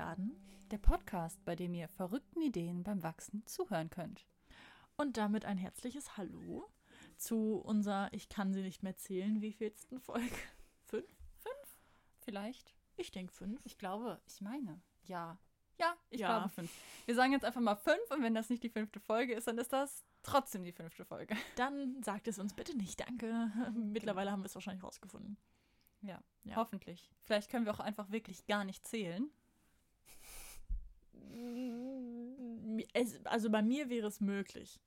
Garden, der Podcast, bei dem ihr verrückten Ideen beim Wachsen zuhören könnt. Und damit ein herzliches Hallo zu unserer Ich kann sie nicht mehr zählen, wievielsten Folge? Fünf? Fünf? Vielleicht? Ich denke fünf. Ich glaube, ich meine, ja. Ja, ich Ja. glaube fünf. Wir sagen jetzt einfach mal fünf und wenn das nicht die fünfte Folge ist, dann ist das trotzdem die fünfte Folge. Dann sagt es uns bitte nicht, danke. Mittlerweile haben wir es wahrscheinlich rausgefunden. Ja, Ja. hoffentlich. Vielleicht können wir auch einfach wirklich gar nicht zählen. Es, also bei mir wäre es möglich.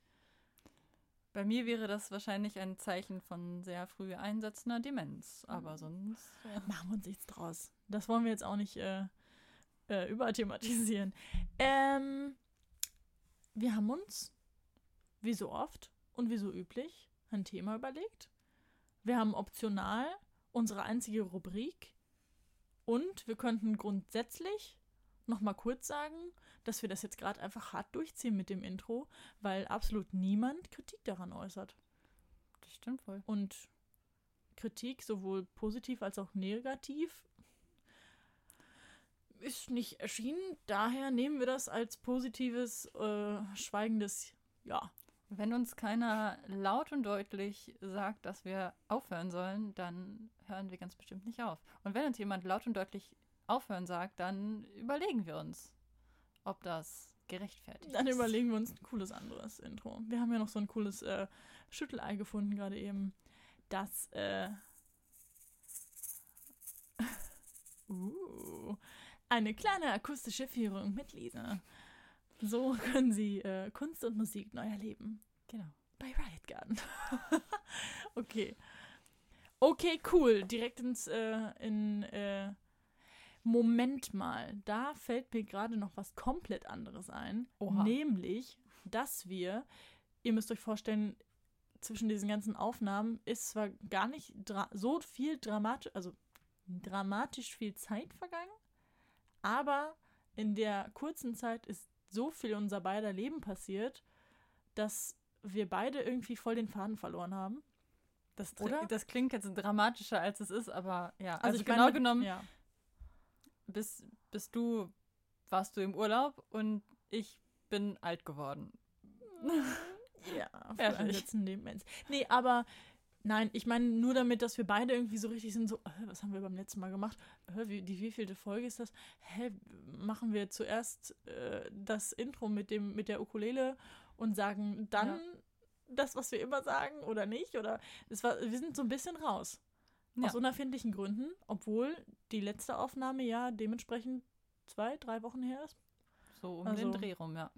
Bei mir wäre das wahrscheinlich ein Zeichen von sehr früh einsetzender Demenz. Aber sonst. Ja. Machen wir uns nichts draus. Das wollen wir jetzt auch nicht äh, äh, überthematisieren. Ähm, wir haben uns, wie so oft und wie so üblich, ein Thema überlegt. Wir haben optional unsere einzige Rubrik und wir könnten grundsätzlich noch mal kurz sagen, dass wir das jetzt gerade einfach hart durchziehen mit dem Intro, weil absolut niemand Kritik daran äußert. Das stimmt wohl. Und Kritik, sowohl positiv als auch negativ, ist nicht erschienen. Daher nehmen wir das als positives, äh, schweigendes Ja. Wenn uns keiner laut und deutlich sagt, dass wir aufhören sollen, dann hören wir ganz bestimmt nicht auf. Und wenn uns jemand laut und deutlich aufhören sagt, dann überlegen wir uns, ob das gerechtfertigt Dann ist. überlegen wir uns ein cooles anderes Intro. Wir haben ja noch so ein cooles äh, Schüttelei gefunden, gerade eben. Das, äh. uh, eine kleine akustische Führung mit Lisa. So können Sie äh, Kunst und Musik neu erleben. Genau. Bei Riot Garden. okay. Okay, cool. Direkt ins, äh, in, äh, Moment mal. Da fällt mir gerade noch was komplett anderes ein. Oha. Nämlich, dass wir, ihr müsst euch vorstellen, zwischen diesen ganzen Aufnahmen ist zwar gar nicht so viel dramatisch, also dramatisch viel Zeit vergangen, aber in der kurzen Zeit ist so viel unser beider Leben passiert, dass wir beide irgendwie voll den Faden verloren haben. Das, das klingt jetzt dramatischer, als es ist, aber ja. Also, ich genau meine, genommen Ja. Bist, bist du, warst du im Urlaub und ich bin alt geworden. Ja, einen letzten Lebens. Nee, aber nein, ich meine nur damit, dass wir beide irgendwie so richtig sind, so, äh, was haben wir beim letzten Mal gemacht? Äh, wie, die wievielte Folge ist das? Hä, machen wir zuerst äh, das Intro mit dem, mit der Ukulele und sagen dann Ja. das, was wir immer sagen oder nicht? Oder es war, wir sind so ein bisschen raus. Ja. Aus unerfindlichen Gründen, obwohl die letzte Aufnahme ja dementsprechend zwei, drei Wochen her ist. So um Also- den Dreh rum, ja.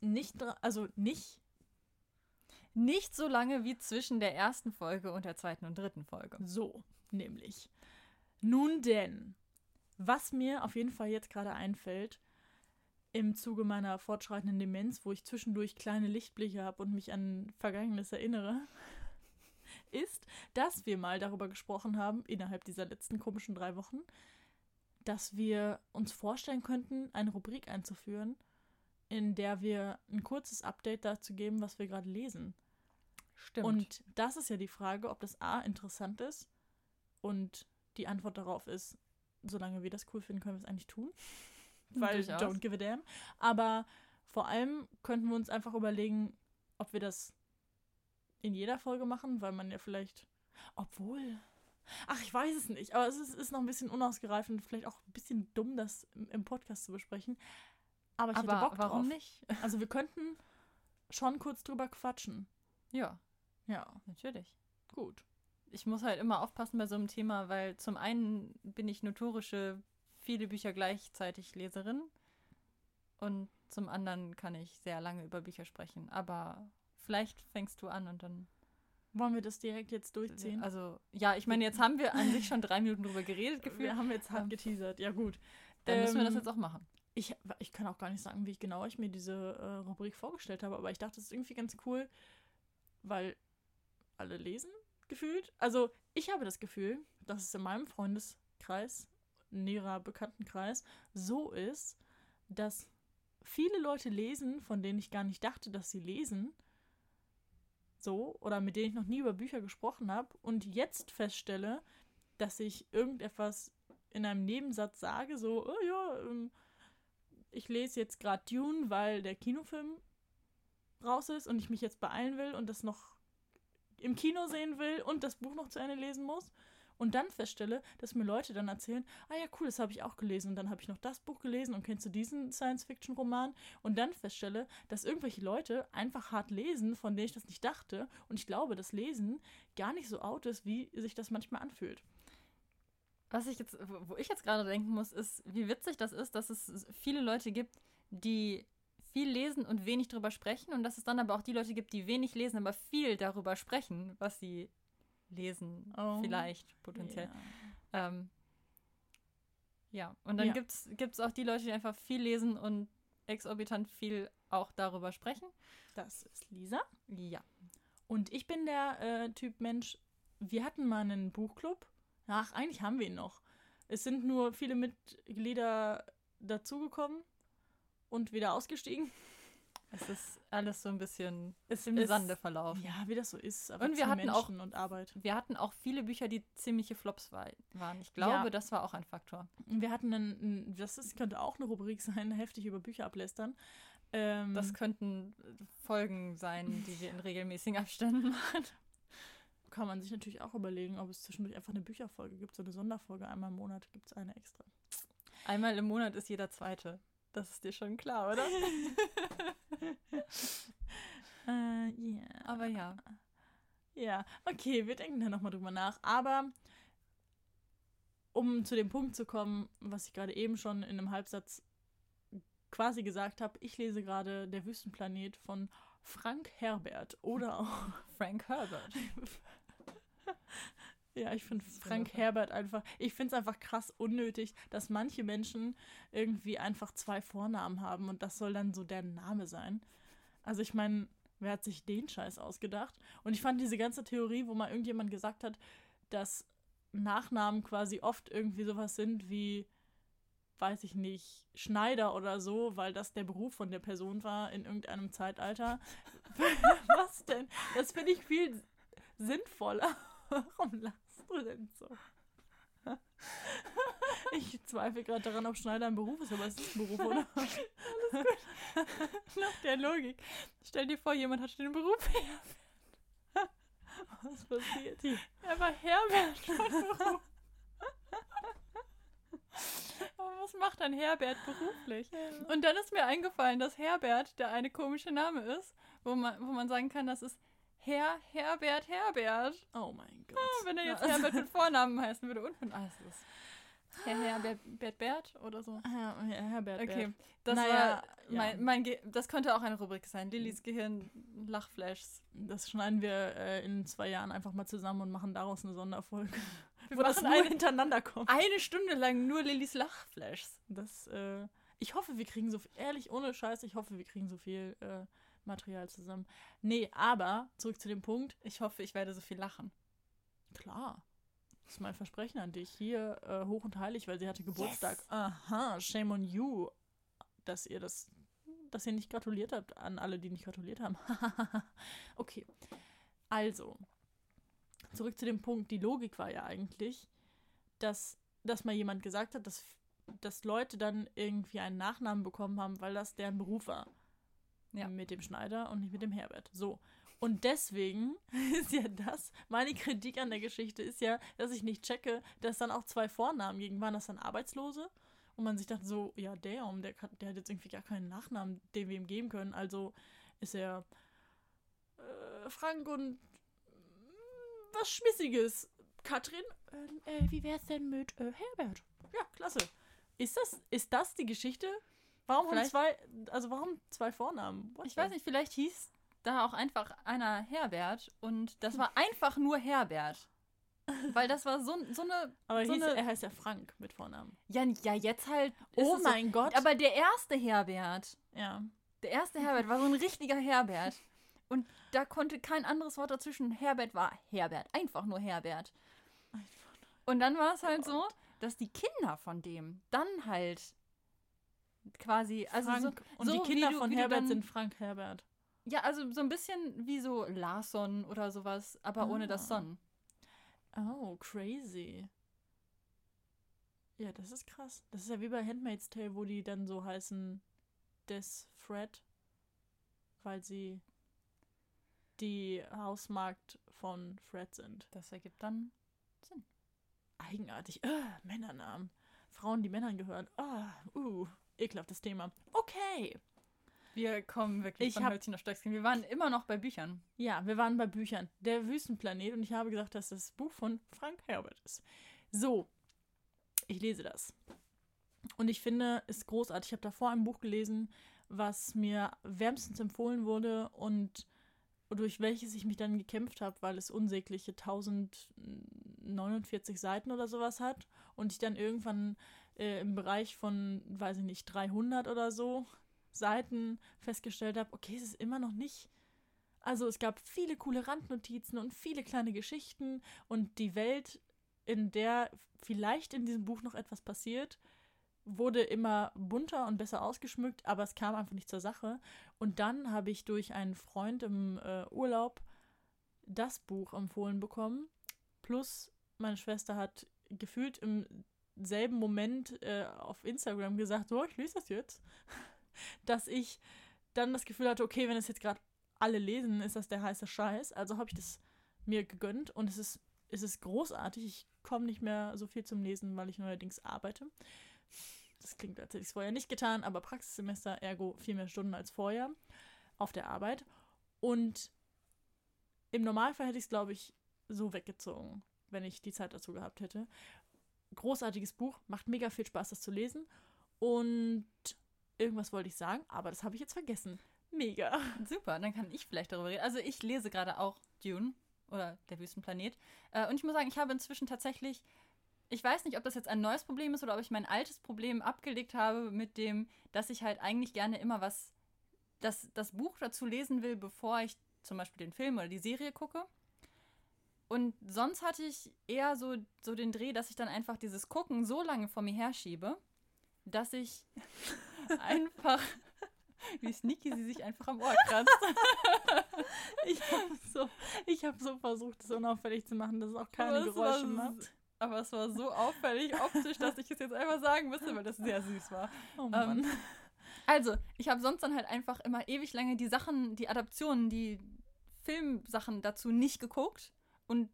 Nicht, also nicht Nicht so lange wie zwischen der ersten Folge und der zweiten und dritten Folge. So, nämlich. Nun denn, was mir auf jeden Fall jetzt gerade einfällt, im Zuge meiner fortschreitenden Demenz, wo ich zwischendurch kleine Lichtblicke habe und mich an Vergangenes erinnere, ist, dass wir mal darüber gesprochen haben, innerhalb dieser letzten komischen drei Wochen, dass wir uns vorstellen könnten, eine Rubrik einzuführen, in der wir ein kurzes Update dazu geben, was wir gerade lesen. Stimmt. Und das ist ja die Frage, ob das A interessant ist und die Antwort darauf ist, solange wir das cool finden, können wir es eigentlich tun. Weil Durchaus. don't give a damn. Aber vor allem könnten wir uns einfach überlegen, ob wir das in jeder Folge machen, weil man ja vielleicht, obwohl, ach, ich weiß es nicht, aber es ist, ist noch ein bisschen unausgereift und vielleicht auch ein bisschen dumm, das im, Podcast zu besprechen. Aber ich aber hätte Bock warum drauf. nicht? Also wir könnten schon kurz drüber quatschen. Ja, Ja, natürlich. gut. Ich muss halt immer aufpassen bei so einem Thema, weil zum einen bin ich notorische viele Bücher gleichzeitig Leserin und zum anderen kann ich sehr lange über Bücher sprechen. Aber vielleicht fängst du an und dann. Wollen wir das direkt jetzt durchziehen? Also, ja, ich meine, jetzt haben wir an sich schon drei Minuten drüber geredet, gefühlt. wir haben jetzt hart Ähm, geteasert. Ja, gut. Dann müssen wir das Ähm, jetzt auch machen. Ich, ich kann auch gar nicht sagen, wie ich genau ich mir diese äh, Rubrik vorgestellt habe, aber ich dachte, es ist irgendwie ganz cool, weil alle lesen gefühlt. Also ich habe das Gefühl, dass es in meinem Freundeskreis, näherer Bekanntenkreis, so ist, dass viele Leute lesen, von denen ich gar nicht dachte, dass sie lesen. So, oder mit denen ich noch nie über Bücher gesprochen habe und jetzt feststelle, dass ich irgendetwas in einem Nebensatz sage, so, oh ja, ähm, ich lese jetzt gerade Dune, weil der Kinofilm raus ist und ich mich jetzt beeilen will und das noch im Kino sehen will und das Buch noch zu Ende lesen muss und dann feststelle, dass mir Leute dann erzählen, ah ja, cool, das habe ich auch gelesen. Und dann habe ich noch das Buch gelesen und kennst du diesen Science-Fiction-Roman? Und dann feststelle, dass irgendwelche Leute einfach hart lesen, von denen ich das nicht dachte. Und ich glaube, dass Lesen gar nicht so out ist, wie sich das manchmal anfühlt. Was ich jetzt, wo ich jetzt gerade denken muss, ist, wie witzig das ist, dass es viele Leute gibt, die viel lesen und wenig darüber sprechen. Und dass es dann aber auch die Leute gibt, die wenig lesen, aber viel darüber sprechen, was sie lesen, oh. vielleicht potenziell. Ja, ähm, ja. und dann ja. gibt es auch die Leute, die einfach viel lesen und exorbitant viel auch darüber sprechen. Das ist Lisa. Ja. Und ich bin der äh, Typ Mensch, wir hatten mal einen Buchclub. Ach, eigentlich haben wir ihn noch. Es sind nur viele Mitglieder dazugekommen und wieder ausgestiegen. Es ist alles so ein bisschen ist im ist, Sande verlaufen. Ja, wie das so ist. Aber und wir hatten Menschen auch und Arbeit. Wir hatten auch viele Bücher, die ziemliche Flops war, waren. Ich glaube, ja. das war auch ein Faktor. Wir hatten einen, das ist, könnte auch eine Rubrik sein, heftig über Bücher ablästern. Ähm, das könnten Folgen sein, die wir in regelmäßigen Abständen machen. Kann man sich natürlich auch überlegen, ob es zwischendurch einfach eine Bücherfolge gibt, so eine Sonderfolge. Einmal im Monat gibt es eine extra. Einmal im Monat ist jeder zweite. Das ist dir schon klar, oder? äh, yeah. Aber ja. Ja, okay, wir denken da nochmal drüber nach. Aber um zu dem Punkt zu kommen, was ich gerade eben schon in einem Halbsatz quasi gesagt habe, ich lese gerade Der Wüstenplanet von Frank Herbert oder auch Frank Herbert. Ja, ich finde Frank Herbert einfach, ich finde es einfach krass unnötig, dass manche Menschen irgendwie einfach zwei Vornamen haben und das soll dann so der Name sein. Also ich meine, wer hat sich den Scheiß ausgedacht? Und ich fand diese ganze Theorie, wo mal irgendjemand gesagt hat, dass Nachnamen quasi oft irgendwie sowas sind wie, weiß ich nicht, Schneider oder so, weil das der Beruf von der Person war in irgendeinem Zeitalter. Was denn? Das finde ich viel sinnvoller. Warum lachst du denn so? Ich zweifle gerade daran, ob Schneider ein Beruf ist, aber es ist ein Beruf, oder? Alles gut. Nach der Logik. Stell dir vor, jemand hat den Beruf Herbert. Was passiert hier? Er war Herbert von Beruf. Aber was macht ein Herbert beruflich? Und dann ist mir eingefallen, dass Herbert der eine komische Name ist, wo man, wo man sagen kann, das ist Herr Herbert Herbert. Oh mein Gott. Ah, wenn er jetzt Herbert mit Vornamen heißen würde und mit alles ist. Herr Herbert Bert, Bert oder so. Herr, Herr Herbert Okay, Bert. das naja, war mein, ja. mein das könnte auch eine Rubrik sein. Lillys Gehirn Lachflashs. Das schneiden wir äh, in zwei Jahren einfach mal zusammen und machen daraus eine Sonderfolge. Wir wo das nur eine, hintereinander kommt. Eine Stunde lang nur Lillys Lachflashs. Das, äh, ich hoffe, wir kriegen so viel, ehrlich, ohne Scheiß, ich hoffe, wir kriegen so viel äh, Material zusammen. Nee, aber zurück zu dem Punkt. Ich hoffe, ich werde so viel lachen. Klar. Das ist mein Versprechen an dich. Hier äh, hoch und heilig, weil sie hatte Geburtstag. Yes. Aha, shame on you, dass ihr das, dass ihr nicht gratuliert habt an alle, die nicht gratuliert haben. okay. Also, zurück zu dem Punkt. Die Logik war ja eigentlich, dass, dass mal jemand gesagt hat, dass, dass Leute dann irgendwie einen Nachnamen bekommen haben, weil das deren Beruf war. Ja. Mit dem Schneider und nicht mit dem Herbert. So. Und deswegen ist ja das, meine Kritik an der Geschichte ist ja, dass ich nicht checke, dass dann auch zwei Vornamen gegen waren das dann Arbeitslose. Und man sich dachte so, ja, der, der, der hat jetzt irgendwie gar keinen Nachnamen, den wir ihm geben können. Also ist er äh, Frank und mm, was Schmissiges. Katrin, äh, äh, wie wär's denn mit äh, Herbert? Ja, klasse. Ist das, ist das die Geschichte Warum vielleicht, zwei, also warum zwei Vornamen? What ich weiß nicht, vielleicht hieß da auch einfach einer Herbert und das war einfach nur Herbert. Weil das war so, so eine. Aber so hieß, eine, er heißt ja Frank mit Vornamen. Ja, ja jetzt halt. Oh mein so, Gott. Aber der erste Herbert. Ja. Der erste Herbert war so ein richtiger Herbert. Und da konnte kein anderes Wort dazwischen. Herbert war Herbert. Einfach nur Herbert. Und dann war es halt so, dass die Kinder von dem dann halt quasi. Also Frank, so, und so die Kinder du, von Herbert dann, sind Frank Herbert. Ja, also so ein bisschen wie so Larson oder sowas, aber ah. ohne das ah. Son. Oh, crazy. Ja, das ist krass. Das ist ja wie bei Handmaid's Tale, wo die dann so heißen Des Fred, weil sie die Hausmarkt von Fred sind. Das ergibt dann Eigenartig. Äh, Männernamen. Frauen, die Männern gehören. Ah, uh, ekelhaftes Thema. Okay. Wir kommen wirklich Ich von hab- Hölzchen auf Stöckchen. Wir waren immer noch bei Büchern. Ja, wir waren bei Büchern. Der Wüstenplanet und ich habe gesagt, dass das Buch von Frank Herbert ist. So, ich lese das. Und ich finde es großartig. Ich habe davor ein Buch gelesen, was mir wärmstens empfohlen wurde und durch welches ich mich dann gekämpft habe, weil es unsägliche 1049 Seiten oder sowas hat und ich dann irgendwann äh, im Bereich von, weiß ich nicht, 300 oder so Seiten festgestellt habe, okay, es ist immer noch nicht also es gab viele coole Randnotizen und viele kleine Geschichten und die Welt, in der vielleicht in diesem Buch noch etwas passiert, wurde immer bunter und besser ausgeschmückt, aber es kam einfach nicht zur Sache. Und dann habe ich durch einen Freund im äh, Urlaub das Buch empfohlen bekommen. Plus meine Schwester hat gefühlt im selben Moment äh, auf Instagram gesagt, so, ich lese das jetzt. Dass ich dann das Gefühl hatte, okay, wenn es jetzt gerade alle lesen, ist das der heiße Scheiß. Also habe ich das mir gegönnt und es ist, es ist großartig. Ich komme nicht mehr so viel zum Lesen, weil ich neuerdings arbeite. Das klingt, als hätte ich es vorher nicht getan, aber Praxissemester, ergo viel mehr Stunden als vorher auf der Arbeit. Und im Normalfall hätte ich es, glaube ich, so weggezogen, wenn ich die Zeit dazu gehabt hätte. Großartiges Buch, macht mega viel Spaß, das zu lesen. Und irgendwas wollte ich sagen, aber das habe ich jetzt vergessen. Mega. Super, dann kann ich vielleicht darüber reden. Also ich lese gerade auch Dune oder Der Wüstenplanet. Äh, und ich muss sagen, ich habe inzwischen tatsächlich, ich weiß nicht, ob das jetzt ein neues Problem ist oder ob ich mein altes Problem abgelegt habe mit dem, dass ich halt eigentlich gerne immer was, das, das Buch dazu lesen will, bevor ich zum Beispiel den Film oder die Serie gucke. Und sonst hatte ich eher so, so den Dreh, dass ich dann einfach dieses Gucken so lange vor mir herschiebe, dass ich einfach, wie sneaky sie sich einfach am Ohr kratzt. Ich habe so, ich hab so versucht, es unauffällig zu machen, dass es auch keine Aber Geräusche macht. Aber es war so auffällig optisch, dass ich es jetzt einfach sagen müsste, weil das sehr süß war. Oh Mann. Ähm, also, ich habe sonst dann halt einfach immer ewig lange die Sachen, die Adaptionen, die Filmsachen dazu nicht geguckt und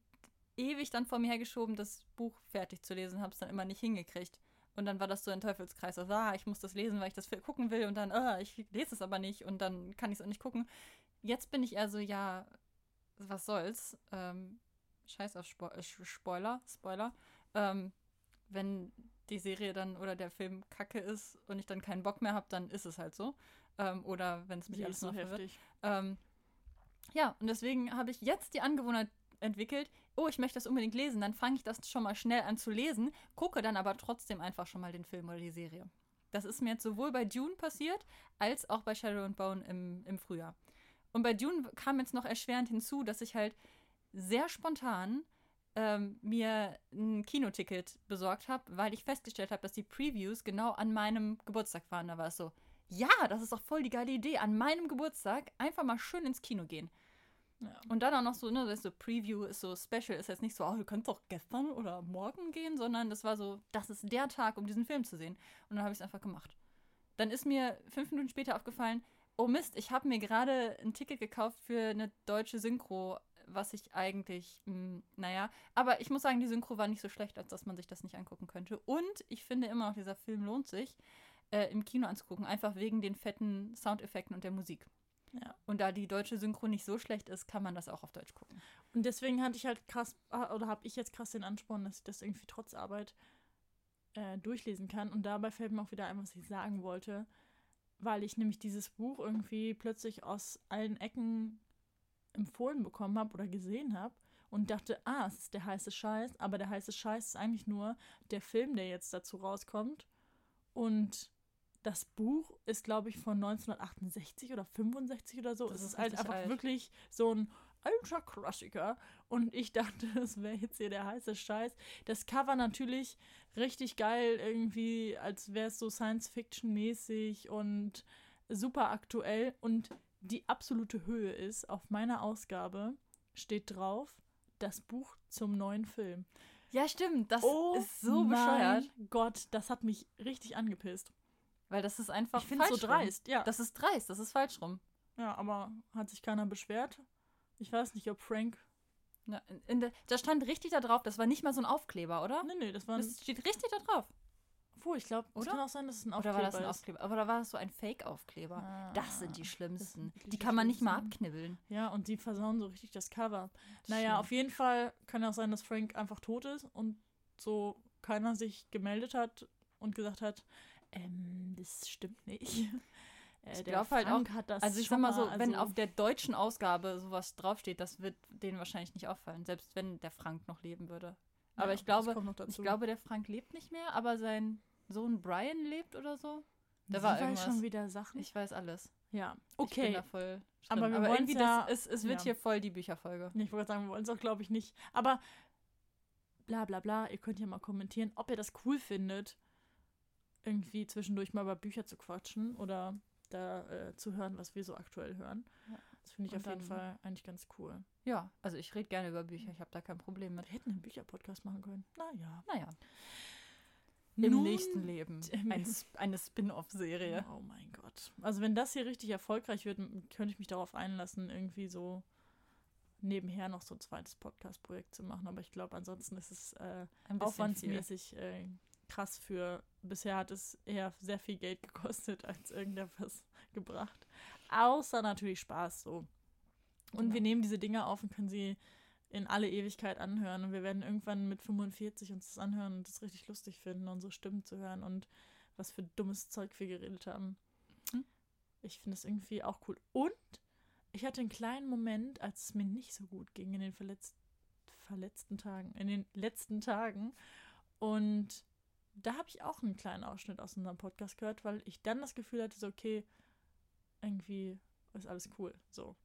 ewig dann vor mir hergeschoben, das Buch fertig zu lesen, habe es dann immer nicht hingekriegt. Und dann war das so ein Teufelskreis. Also, ah, ich muss das lesen, weil ich das gucken will und dann, ah, ich lese es aber nicht und dann kann ich es auch nicht gucken. Jetzt bin ich eher so, ja, was soll's? Ähm, scheiß auf Spo äh, Spoiler, Spoiler. Ähm, wenn die Serie dann oder der Film kacke ist und ich dann keinen Bock mehr habe, dann ist es halt so. Ähm, oder wenn es mich Die alles noch verwirrt. Ähm, ja, und deswegen habe ich jetzt die Angewohnheit entwickelt, oh, ich möchte das unbedingt lesen, dann fange ich das schon mal schnell an zu lesen, gucke dann aber trotzdem einfach schon mal den Film oder die Serie. Das ist mir jetzt sowohl bei Dune passiert, als auch bei Shadow and Bone im, im Frühjahr. Und bei Dune kam jetzt noch erschwerend hinzu, dass ich halt sehr spontan ähm, mir ein Kinoticket besorgt habe, weil ich festgestellt habe, dass die Previews genau an meinem Geburtstag waren. Da war es so, ja, das ist doch voll die geile Idee, an meinem Geburtstag einfach mal schön ins Kino gehen. Und dann auch noch so, ne, das so Preview ist so special, ist jetzt nicht so, oh, du könntest doch gestern oder morgen gehen, sondern das war so, das ist der Tag, um diesen Film zu sehen. Und dann habe ich es einfach gemacht. Dann ist mir fünf Minuten später aufgefallen, oh Mist, ich habe mir gerade ein Ticket gekauft für eine deutsche Synchro, was ich eigentlich, mh, naja, aber ich muss sagen, die Synchro war nicht so schlecht, als dass man sich das nicht angucken könnte. Und ich finde immer noch, dieser Film lohnt sich, äh, im Kino anzugucken, einfach wegen den fetten Soundeffekten und der Musik. Ja. Und da die deutsche Synchro nicht so schlecht ist, kann man das auch auf Deutsch gucken. Und deswegen hatte ich halt krass, ah, oder habe ich jetzt krass den Ansporn, dass ich das irgendwie trotz Arbeit äh, durchlesen kann. Und dabei fällt mir auch wieder ein, was ich sagen wollte, weil ich nämlich dieses Buch irgendwie plötzlich aus allen Ecken empfohlen bekommen habe oder gesehen habe und dachte, ah, es ist der heiße Scheiß, aber der heiße Scheiß ist eigentlich nur der Film, der jetzt dazu rauskommt. Und das Buch ist, glaube ich, von 1968 oder 65 oder so. Das es ist ist halt einfach alt. wirklich so ein alter Klassiker. Und ich dachte, das wäre jetzt hier der heiße Scheiß. Das Cover natürlich richtig geil, irgendwie, als wäre es so Science-Fiction-mäßig und super aktuell. Und die absolute Höhe ist, auf meiner Ausgabe steht drauf, das Buch zum neuen Film. Ja, stimmt. Das oh ist so mein bescheuert. Gott, das hat mich richtig angepisst. Weil das ist einfach Ich finde es so falsch rum. dreist, ja. Das ist dreist, das ist falsch rum. Ja, aber hat sich keiner beschwert. Ich weiß nicht, ob Frank. Ja, in, in der, da stand richtig da drauf, das war nicht mal so ein Aufkleber, oder? Nee, nee, das war ein. Das steht richtig da drauf. Obwohl, ich glaube, es Oder? kann auch sein, dass es ein Oder Aufkleber war das ein ist. Aufkleber? Aber da war das so ein Fake-Aufkleber. Ah, das sind die das schlimmsten. sind Die die kann man nicht mal abknibbeln. Ja, und die versauen so richtig das Cover. Naja, Schlimm. auf jeden Fall kann auch sein, dass Frank einfach tot ist und so keiner sich gemeldet hat und gesagt hat, ähm, das stimmt nicht. Äh, Ich der glaub halt Frank hat das Also ich sag mal so, wenn also- auf der deutschen Ausgabe sowas draufsteht, das wird denen wahrscheinlich nicht auffallen, selbst wenn der Frank noch leben würde. Aber Ja, ich glaube, ich glaube, der Frank lebt nicht mehr, aber sein Sohn Brian lebt oder so. Da Sie war irgendwas. schon wieder Sachen. Ich weiß alles. ja, Ich bin okay. da voll Aber wir aber irgendwie ja- das, es, es wird ja. hier voll die Bücherfolge. Ich wollte sagen, wir wollen es auch, glaube ich, nicht. Aber bla bla bla, ihr könnt ja mal kommentieren, ob ihr das cool findet, irgendwie zwischendurch mal über Bücher zu quatschen oder da äh, zu hören, was wir so aktuell hören. Ja. Das finde ich Und auf jeden Fall eigentlich ganz cool. Ja, also ich rede gerne über Bücher, ich habe da kein Problem mit. Wir hätten einen Bücherpodcast machen können. Naja. Naja, im Nun- nächsten Leben. Ein, eine Spin-off-Serie. Oh mein Gott. Also wenn das hier richtig erfolgreich wird, könnte ich mich darauf einlassen, irgendwie so nebenher noch so ein zweites Podcast-Projekt zu machen. Aber ich glaube, ansonsten ist es äh, aufwandsmäßig äh, krass für. Bisher hat es eher sehr viel Geld gekostet, als irgendetwas gebracht. Außer natürlich Spaß so. Und Genau. wir nehmen diese Dinge auf und können sie in alle Ewigkeit anhören. Und wir werden irgendwann mit 45 uns das anhören und das richtig lustig finden, unsere Stimmen zu hören und was für dummes Zeug wir geredet haben. Hm. Ich finde es irgendwie auch cool. Und ich hatte einen kleinen Moment, als es mir nicht so gut ging in den verletzt, verletzten Tagen, in den letzten Tagen. Und da habe ich auch einen kleinen Ausschnitt aus unserem Podcast gehört, weil ich dann das Gefühl hatte, so, okay, irgendwie ist alles cool. So.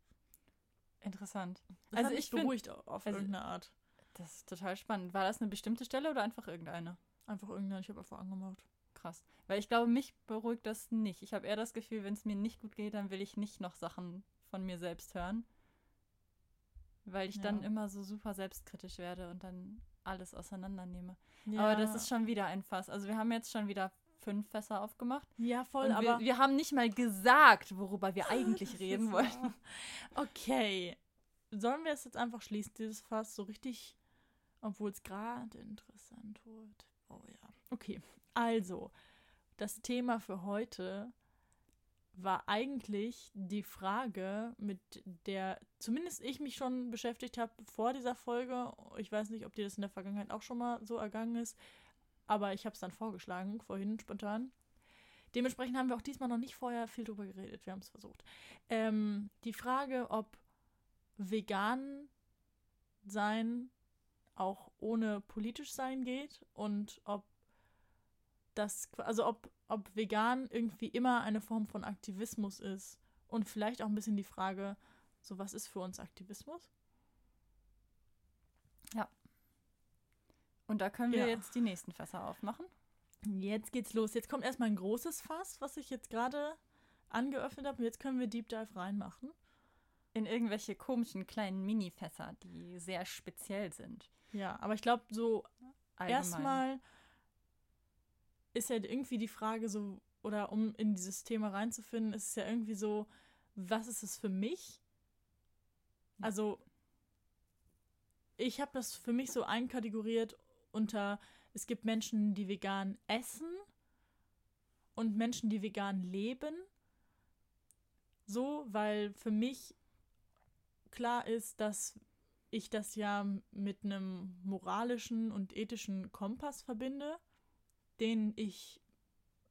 Interessant. Das Also ich find- beruhigt auf also- irgendeine Art. Das ist total spannend. War das eine bestimmte Stelle oder einfach irgendeine? Einfach irgendeine, ich habe einfach angemacht. Krass. Weil ich glaube, mich beruhigt das nicht. Ich habe eher das Gefühl, wenn es mir nicht gut geht, dann will ich nicht noch Sachen von mir selbst hören. Weil ich dann Ja. immer so super selbstkritisch werde und dann alles auseinandernehme. Ja, Aber das ist schon wieder ein Fass. Also wir haben jetzt schon wieder fünf Fässer aufgemacht. Ja, voll, aber. wir, wir haben nicht mal gesagt, worüber wir eigentlich Das reden wollten. Okay. Sollen wir es jetzt einfach schließen, dieses Fass, so richtig, obwohl es gerade interessant wird? Oh ja. Okay. Also, das Thema für heute war eigentlich die Frage, mit der zumindest ich mich schon beschäftigt habe vor dieser Folge. Ich weiß nicht, ob dir das in der Vergangenheit auch schon mal so ergangen ist, aber ich habe es dann vorgeschlagen, vorhin spontan. Dementsprechend haben wir auch diesmal noch nicht vorher viel drüber geredet. Wir haben es versucht. Ähm, die Frage, ob vegan sein auch ohne politisch sein geht und ob das, also ob, ob vegan irgendwie immer eine Form von Aktivismus ist und vielleicht auch ein bisschen die Frage, so was ist für uns Aktivismus? Und da können wir Ja. jetzt die nächsten Fässer aufmachen. Jetzt geht's los. Jetzt kommt erstmal ein großes Fass, was ich jetzt gerade angeöffnet habe. Und jetzt können wir Deep Dive reinmachen. In irgendwelche komischen kleinen Mini-Fässer, die sehr speziell sind. Ja, aber ich glaube, so erstmal ist ja irgendwie die Frage so, oder um in dieses Thema reinzufinden, ist es ja irgendwie so, was ist es für mich? Also, ich habe das für mich so einkategoriert unter, es gibt Menschen, die vegan essen und Menschen, die vegan leben. So, weil für mich klar ist, dass ich das ja mit einem moralischen und ethischen Kompass verbinde, den ich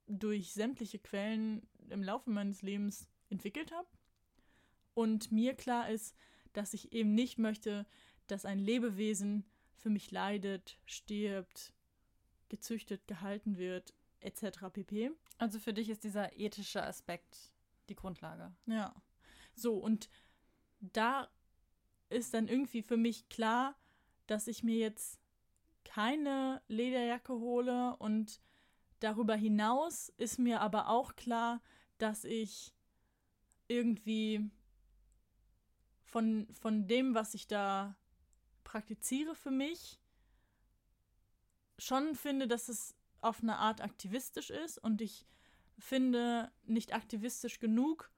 durch sämtliche Quellen im Laufe meines Lebens entwickelt habe. Und mir klar ist, dass ich eben nicht möchte, dass ein Lebewesen für mich leidet, stirbt, gezüchtet, gehalten wird, etc. pp. Also für dich ist dieser ethische Aspekt die Grundlage. Ja. So, und da ist dann irgendwie für mich klar, dass ich mir jetzt keine Lederjacke hole und darüber hinaus ist mir aber auch klar, dass ich irgendwie von, von dem, was ich da praktiziere für mich, schon finde, dass es auf eine Art aktivistisch ist und ich finde nicht aktivistisch genug,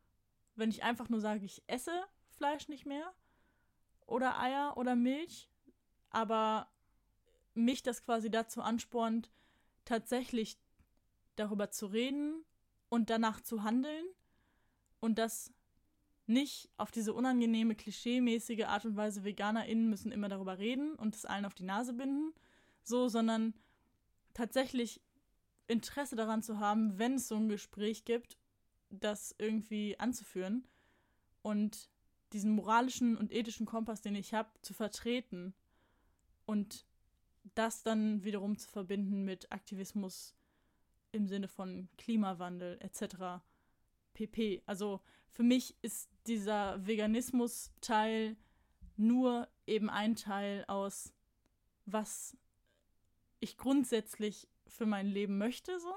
wenn ich einfach nur sage, ich esse Fleisch nicht mehr oder Eier oder Milch, aber mich das quasi dazu anspornt, tatsächlich darüber zu reden und danach zu handeln und das nicht auf diese unangenehme, klischeemäßige Art und Weise, VeganerInnen müssen immer darüber reden und es allen auf die Nase binden, so, sondern tatsächlich Interesse daran zu haben, wenn es so ein Gespräch gibt, das irgendwie anzuführen und diesen moralischen und ethischen Kompass, den ich habe, zu vertreten und das dann wiederum zu verbinden mit Aktivismus im Sinne von Klimawandel etc. pp. Also für mich ist dieser Veganismus-Teil nur eben ein Teil aus, was ich grundsätzlich für mein Leben möchte, so.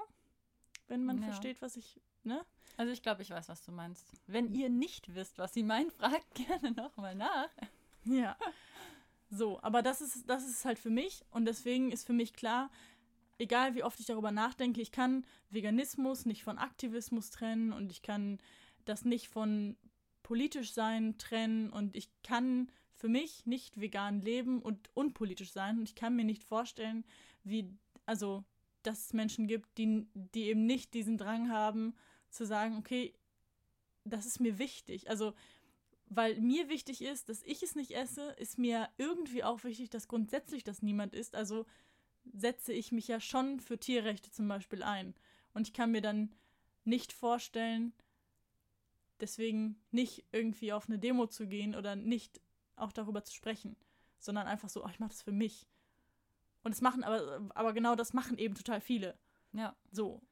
Wenn man ja. versteht, was ich, ne? Also ich glaube, ich weiß, was du meinst. Wenn ihr nicht wisst, was sie meint, fragt gerne nochmal nach. Ja. So, aber das ist, das ist halt für mich und deswegen ist für mich klar, egal wie oft ich darüber nachdenke, ich kann Veganismus nicht von Aktivismus trennen und ich kann das nicht von politisch sein trennen und ich kann für mich nicht vegan leben und unpolitisch sein und ich kann mir nicht vorstellen, wie, also, dass es Menschen gibt, die, die eben nicht diesen Drang haben, zu sagen, okay, das ist mir wichtig. Also, weil mir wichtig ist, dass ich es nicht esse, ist mir irgendwie auch wichtig, dass grundsätzlich das niemand isst. Also setze ich mich ja schon für Tierrechte zum Beispiel ein. Und ich kann mir dann nicht vorstellen, deswegen nicht irgendwie auf eine Demo zu gehen oder nicht auch darüber zu sprechen, sondern einfach so, oh, ich mache das für mich. Und es machen aber, aber genau das machen eben total viele. Ja. So.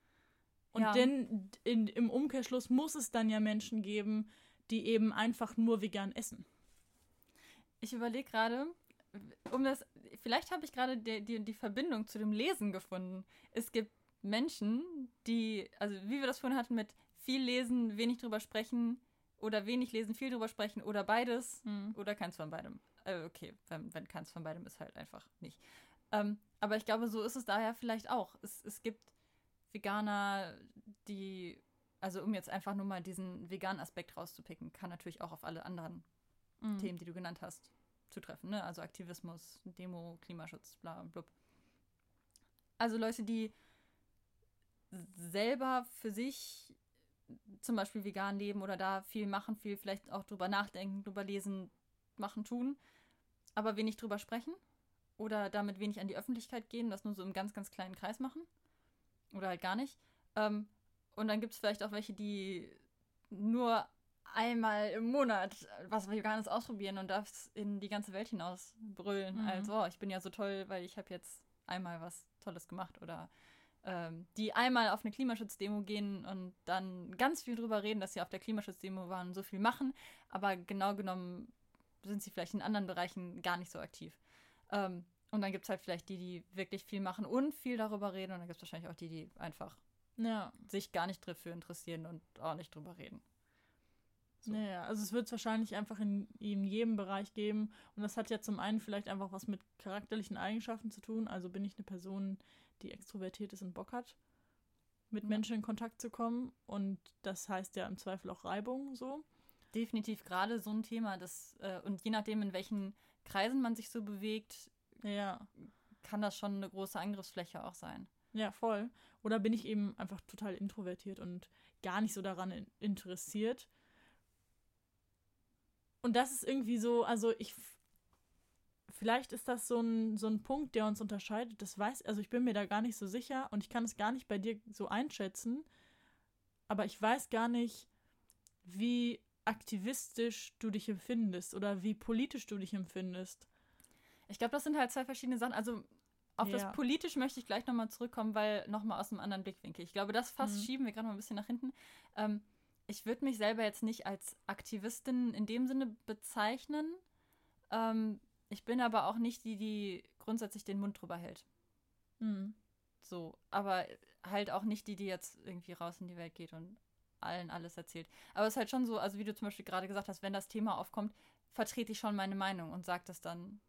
Und ja. denn in, im Umkehrschluss muss es dann ja Menschen geben, die eben einfach nur vegan essen. Ich überlege gerade, um das, vielleicht habe ich gerade die, die, die Verbindung zu dem Lesen gefunden. Es gibt Menschen, die, also wie wir das vorhin hatten mit viel lesen, wenig drüber sprechen oder wenig lesen, viel drüber sprechen oder beides hm. oder keins von beidem. Äh, okay, wenn, wenn keins von beidem ist, halt einfach nicht. Ähm, aber ich glaube, so ist es daher vielleicht auch. Es, es gibt Veganer, die also um jetzt einfach nur mal diesen veganen Aspekt rauszupicken, kann natürlich auch auf alle anderen mhm. Themen, die du genannt hast, zutreffen. Ne? Also Aktivismus, Demo, Klimaschutz, bla blub. Also Leute, die selber für sich zum Beispiel vegan leben oder da viel machen, viel vielleicht auch drüber nachdenken, drüber lesen, machen, tun, aber wenig drüber sprechen oder damit wenig an die Öffentlichkeit gehen, das nur so im ganz, ganz kleinen Kreis machen oder halt gar nicht. Ähm, und dann gibt es vielleicht auch welche, die nur einmal im Monat was Veganes ausprobieren und das in die ganze Welt hinaus brüllen. Mhm. Als, oh, ich bin ja so toll, weil ich habe jetzt einmal was Tolles gemacht. Oder ähm, die einmal auf eine Klimaschutzdemo gehen und dann ganz viel drüber reden, dass sie auf der Klimaschutzdemo waren und so viel machen. Aber genau genommen sind sie vielleicht in anderen Bereichen gar nicht so aktiv. Ähm, und dann gibt es halt vielleicht die, die wirklich viel machen und viel darüber reden. Und dann gibt es wahrscheinlich auch die, die einfach ja. sich gar nicht dafür interessieren und auch nicht drüber reden. So. Naja, also es wird es wahrscheinlich einfach in, in jedem Bereich geben. Und das hat ja zum einen vielleicht einfach was mit charakterlichen Eigenschaften zu tun. Also bin ich eine Person, die extrovertiert ist und Bock hat, mit ja. Menschen in Kontakt zu kommen. Und das heißt ja im Zweifel auch Reibung so. Definitiv gerade so ein Thema. Das, äh, und je nachdem, in welchen Kreisen man sich so bewegt, ja. kann das schon eine große Angriffsfläche auch sein. Ja, voll. Oder bin ich eben einfach total introvertiert und gar nicht so daran interessiert. Und das ist irgendwie so, also ich, vielleicht ist das so ein, so ein Punkt, der uns unterscheidet. Das weiß, also ich bin mir da gar nicht so sicher und ich kann es gar nicht bei dir so einschätzen. Aber ich weiß gar nicht, wie aktivistisch du dich empfindest oder wie politisch du dich empfindest. Ich glaube, das sind halt zwei verschiedene Sachen. Also auf ja. das politisch möchte ich gleich nochmal zurückkommen, weil nochmal aus einem anderen Blickwinkel. Ich glaube, das fast mhm. schieben wir gerade mal ein bisschen nach hinten. Ähm, ich würde mich selber jetzt nicht als Aktivistin in dem Sinne bezeichnen. Ähm, ich bin aber auch nicht die, die grundsätzlich den Mund drüber hält. Mhm. So, aber halt auch nicht die, die jetzt irgendwie raus in die Welt geht und allen alles erzählt. Aber es ist halt schon so, also wie du zum Beispiel gerade gesagt hast, wenn das Thema aufkommt, vertrete ich schon meine Meinung und sage das dann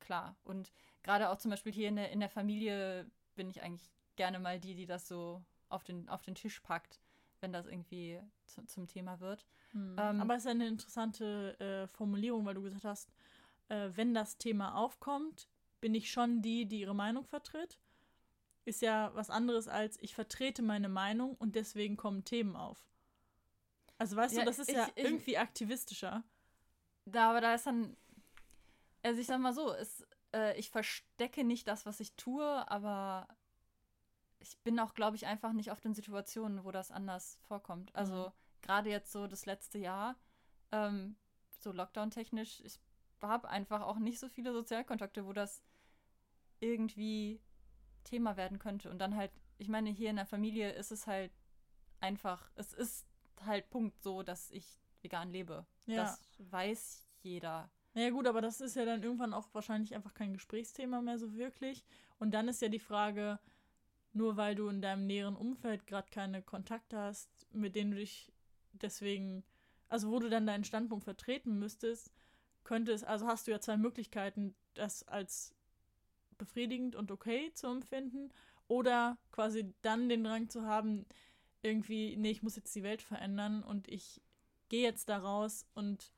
klar. Und gerade auch zum Beispiel hier in der, in der Familie bin ich eigentlich gerne mal die, die das so auf den, auf den Tisch packt, wenn das irgendwie zu, zum Thema wird. Hm. Ähm, Aber es ist eine interessante äh, Formulierung, weil du gesagt hast, äh, wenn das Thema aufkommt, bin ich schon die, die ihre Meinung vertritt. Ist ja was anderes als ich vertrete meine Meinung und deswegen kommen Themen auf. Also weißt ja, du, das ist ich, ja ich, irgendwie aktivistischer. Da, aber da ist dann, also ich sag mal so, es, äh, ich verstecke nicht das, was ich tue, aber ich bin auch, glaube ich, einfach nicht auf den Situationen, wo das anders vorkommt. Also mhm. gerade jetzt so das letzte Jahr, ähm, so Lockdown-technisch, ich habe einfach auch nicht so viele Sozialkontakte, wo das irgendwie Thema werden könnte. Und dann halt, ich meine, hier in der Familie ist es halt einfach, es ist halt Punkt so, dass ich vegan lebe. Ja. Das weiß jeder. Naja gut, aber das ist ja dann irgendwann auch wahrscheinlich einfach kein Gesprächsthema mehr so wirklich. Und dann ist ja die Frage, nur weil du in deinem näheren Umfeld gerade keine Kontakte hast, mit denen du dich deswegen, also wo du dann deinen Standpunkt vertreten müsstest, könnte es, also hast du ja zwei Möglichkeiten, das als befriedigend und okay zu empfinden oder quasi dann den Drang zu haben, irgendwie, nee, ich muss jetzt die Welt verändern und ich gehe jetzt da raus und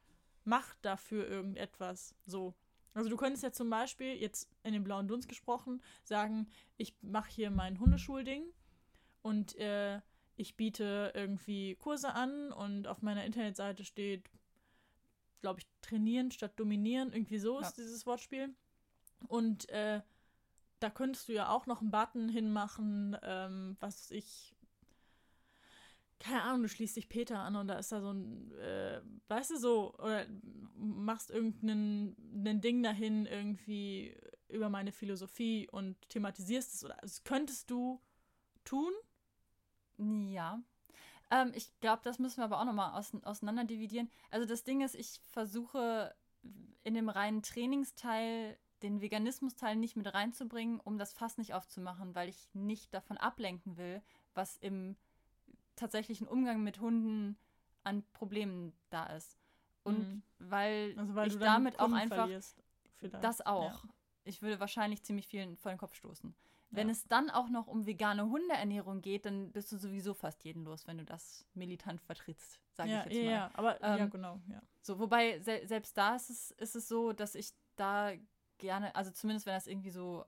mach dafür irgendetwas. So. Also du könntest ja zum Beispiel, jetzt in dem blauen Dunst gesprochen, sagen, ich mache hier mein Hundeschulding und äh, ich biete irgendwie Kurse an und auf meiner Internetseite steht, glaube ich, trainieren statt dominieren. Irgendwie so ja. ist dieses Wortspiel. Und äh, da könntest du ja auch noch einen Button hinmachen, ähm, was ich keine Ahnung, du schließt dich Peter an und da ist da so ein, äh, weißt du so, oder machst irgendein ein Ding dahin irgendwie über meine Philosophie und thematisierst es oder das könntest du tun? Ja. Ähm, ich glaube, das müssen wir aber auch nochmal aus, auseinander dividieren. Also das Ding ist, ich versuche in dem reinen Trainingsteil den Veganismusteil nicht mit reinzubringen, um das Fass nicht aufzumachen, weil ich nicht davon ablenken will, was im tatsächlichen Umgang mit Hunden an Problemen da ist. Und mhm. weil, also weil ich damit auch einfach das auch. Ja. Ich würde wahrscheinlich ziemlich vielen vor den Kopf stoßen. Wenn ja. es dann auch noch um vegane Hundeernährung geht, dann bist du sowieso fast jeden los, wenn du das militant vertrittst, sage ja, ich jetzt mal. Ja, aber ähm, ja, genau, ja. So, wobei se selbst da ist es, ist es so, dass ich da gerne, also zumindest wenn das irgendwie so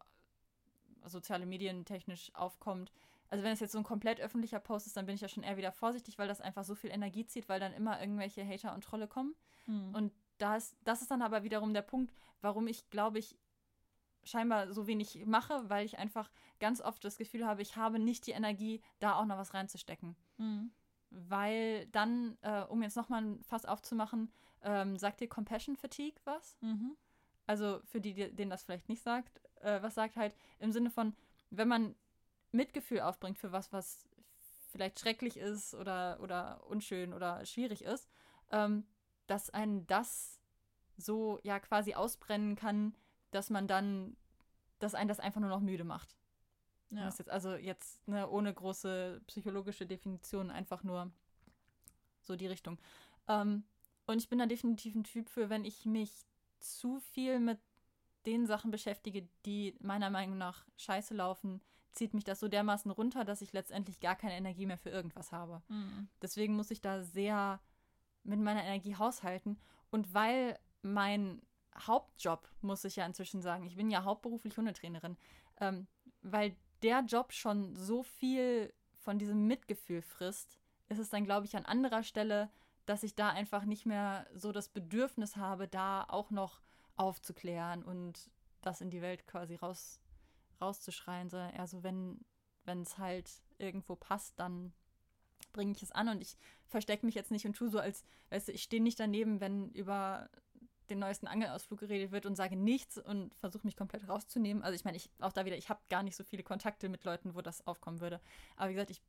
soziale Medien technisch aufkommt, also wenn es jetzt so ein komplett öffentlicher Post ist, dann bin ich ja schon eher wieder vorsichtig, weil das einfach so viel Energie zieht, weil dann immer irgendwelche Hater und Trolle kommen. Mhm. Und das, das ist dann aber wiederum der Punkt, warum ich, glaube ich, scheinbar so wenig mache, weil ich einfach ganz oft das Gefühl habe, ich habe nicht die Energie, da auch noch was reinzustecken. Mhm. Weil dann, äh, um jetzt nochmal ein Fass aufzumachen, ähm, sagt dir Compassion Fatigue was? Mhm. Also für die, denen das vielleicht nicht sagt, äh, was sagt halt im Sinne von, wenn man Mitgefühl aufbringt für was, was vielleicht schrecklich ist oder, oder unschön oder schwierig ist, ähm, dass einen das so ja quasi ausbrennen kann, dass man dann, dass einen das einfach nur noch müde macht. Ja. Jetzt also jetzt ne, ohne große psychologische Definition, einfach nur so die Richtung. Ähm, und ich bin da definitiv ein Typ für, wenn ich mich zu viel mit den Sachen beschäftige, die meiner Meinung nach scheiße laufen, zieht mich das so dermaßen runter, dass ich letztendlich gar keine Energie mehr für irgendwas habe. Mhm. Deswegen muss ich da sehr mit meiner Energie haushalten. Und weil mein Hauptjob, muss ich ja inzwischen sagen, ich bin ja hauptberuflich Hundetrainerin, ähm, weil der Job schon so viel von diesem Mitgefühl frisst, ist es dann, glaube ich, an anderer Stelle, dass ich da einfach nicht mehr so das Bedürfnis habe, da auch noch aufzuklären und das in die Welt quasi raus rauszuschreien, sondern eher so, wenn es halt irgendwo passt, dann bringe ich es an und ich verstecke mich jetzt nicht und tue so, als, weißt du, ich stehe nicht daneben, wenn über den neuesten Angelausflug geredet wird und sage nichts und versuche mich komplett rauszunehmen. Also ich meine, ich auch da wieder, ich habe gar nicht so viele Kontakte mit Leuten, wo das aufkommen würde. Aber wie gesagt, ich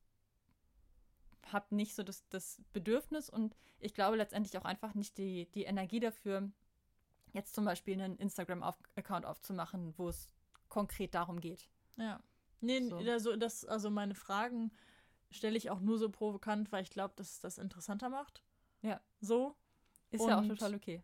habe nicht so das, das Bedürfnis und ich glaube letztendlich auch einfach nicht die, die Energie dafür, jetzt zum Beispiel einen Instagram-Account aufzumachen, wo es konkret darum geht. Ja. Nee, so. also, das, also meine Fragen stelle ich auch nur so provokant, weil ich glaube, dass es das interessanter macht. Ja. So. Ist und, ja auch total okay.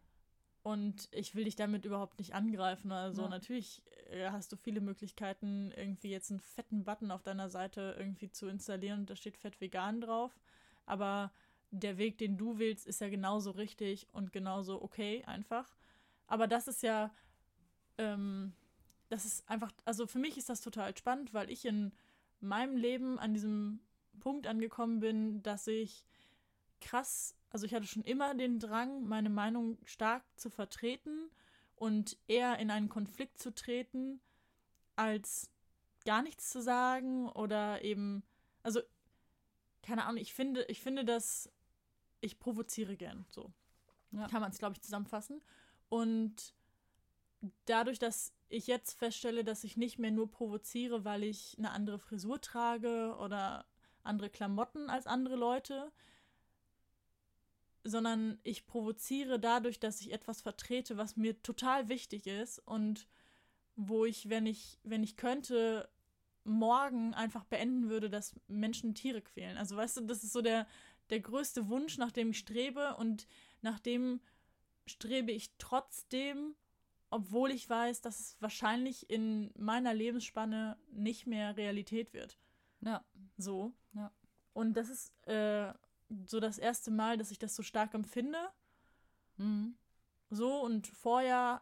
Und ich will dich damit überhaupt nicht angreifen oder so. Ja. Natürlich äh, hast du viele Möglichkeiten, irgendwie jetzt einen fetten Button auf deiner Seite irgendwie zu installieren und da steht fett vegan drauf. Aber der Weg, den du willst, ist ja genauso richtig und genauso okay einfach. Aber das ist ja, ähm, das ist einfach, also für mich ist das total spannend, weil ich in meinem Leben an diesem Punkt angekommen bin, dass ich krass, also ich hatte schon immer den Drang, meine Meinung stark zu vertreten und eher in einen Konflikt zu treten, als gar nichts zu sagen oder eben, also keine Ahnung, ich finde, ich finde, dass ich provoziere gern, so. Ja. Kann man es, glaube ich, zusammenfassen. Und dadurch, dass ich jetzt feststelle, dass ich nicht mehr nur provoziere, weil ich eine andere Frisur trage oder andere Klamotten als andere Leute, sondern ich provoziere dadurch, dass ich etwas vertrete, was mir total wichtig ist und wo ich, wenn ich, wenn ich könnte, morgen einfach beenden würde, dass Menschen Tiere quälen. Also weißt du, das ist so der, der größte Wunsch, nach dem ich strebe und nach dem strebe ich trotzdem, obwohl ich weiß, dass es wahrscheinlich in meiner Lebensspanne nicht mehr Realität wird. Ja. So. Ja. Und das ist äh, so das erste Mal, dass ich das so stark empfinde. Mhm. So und vorher,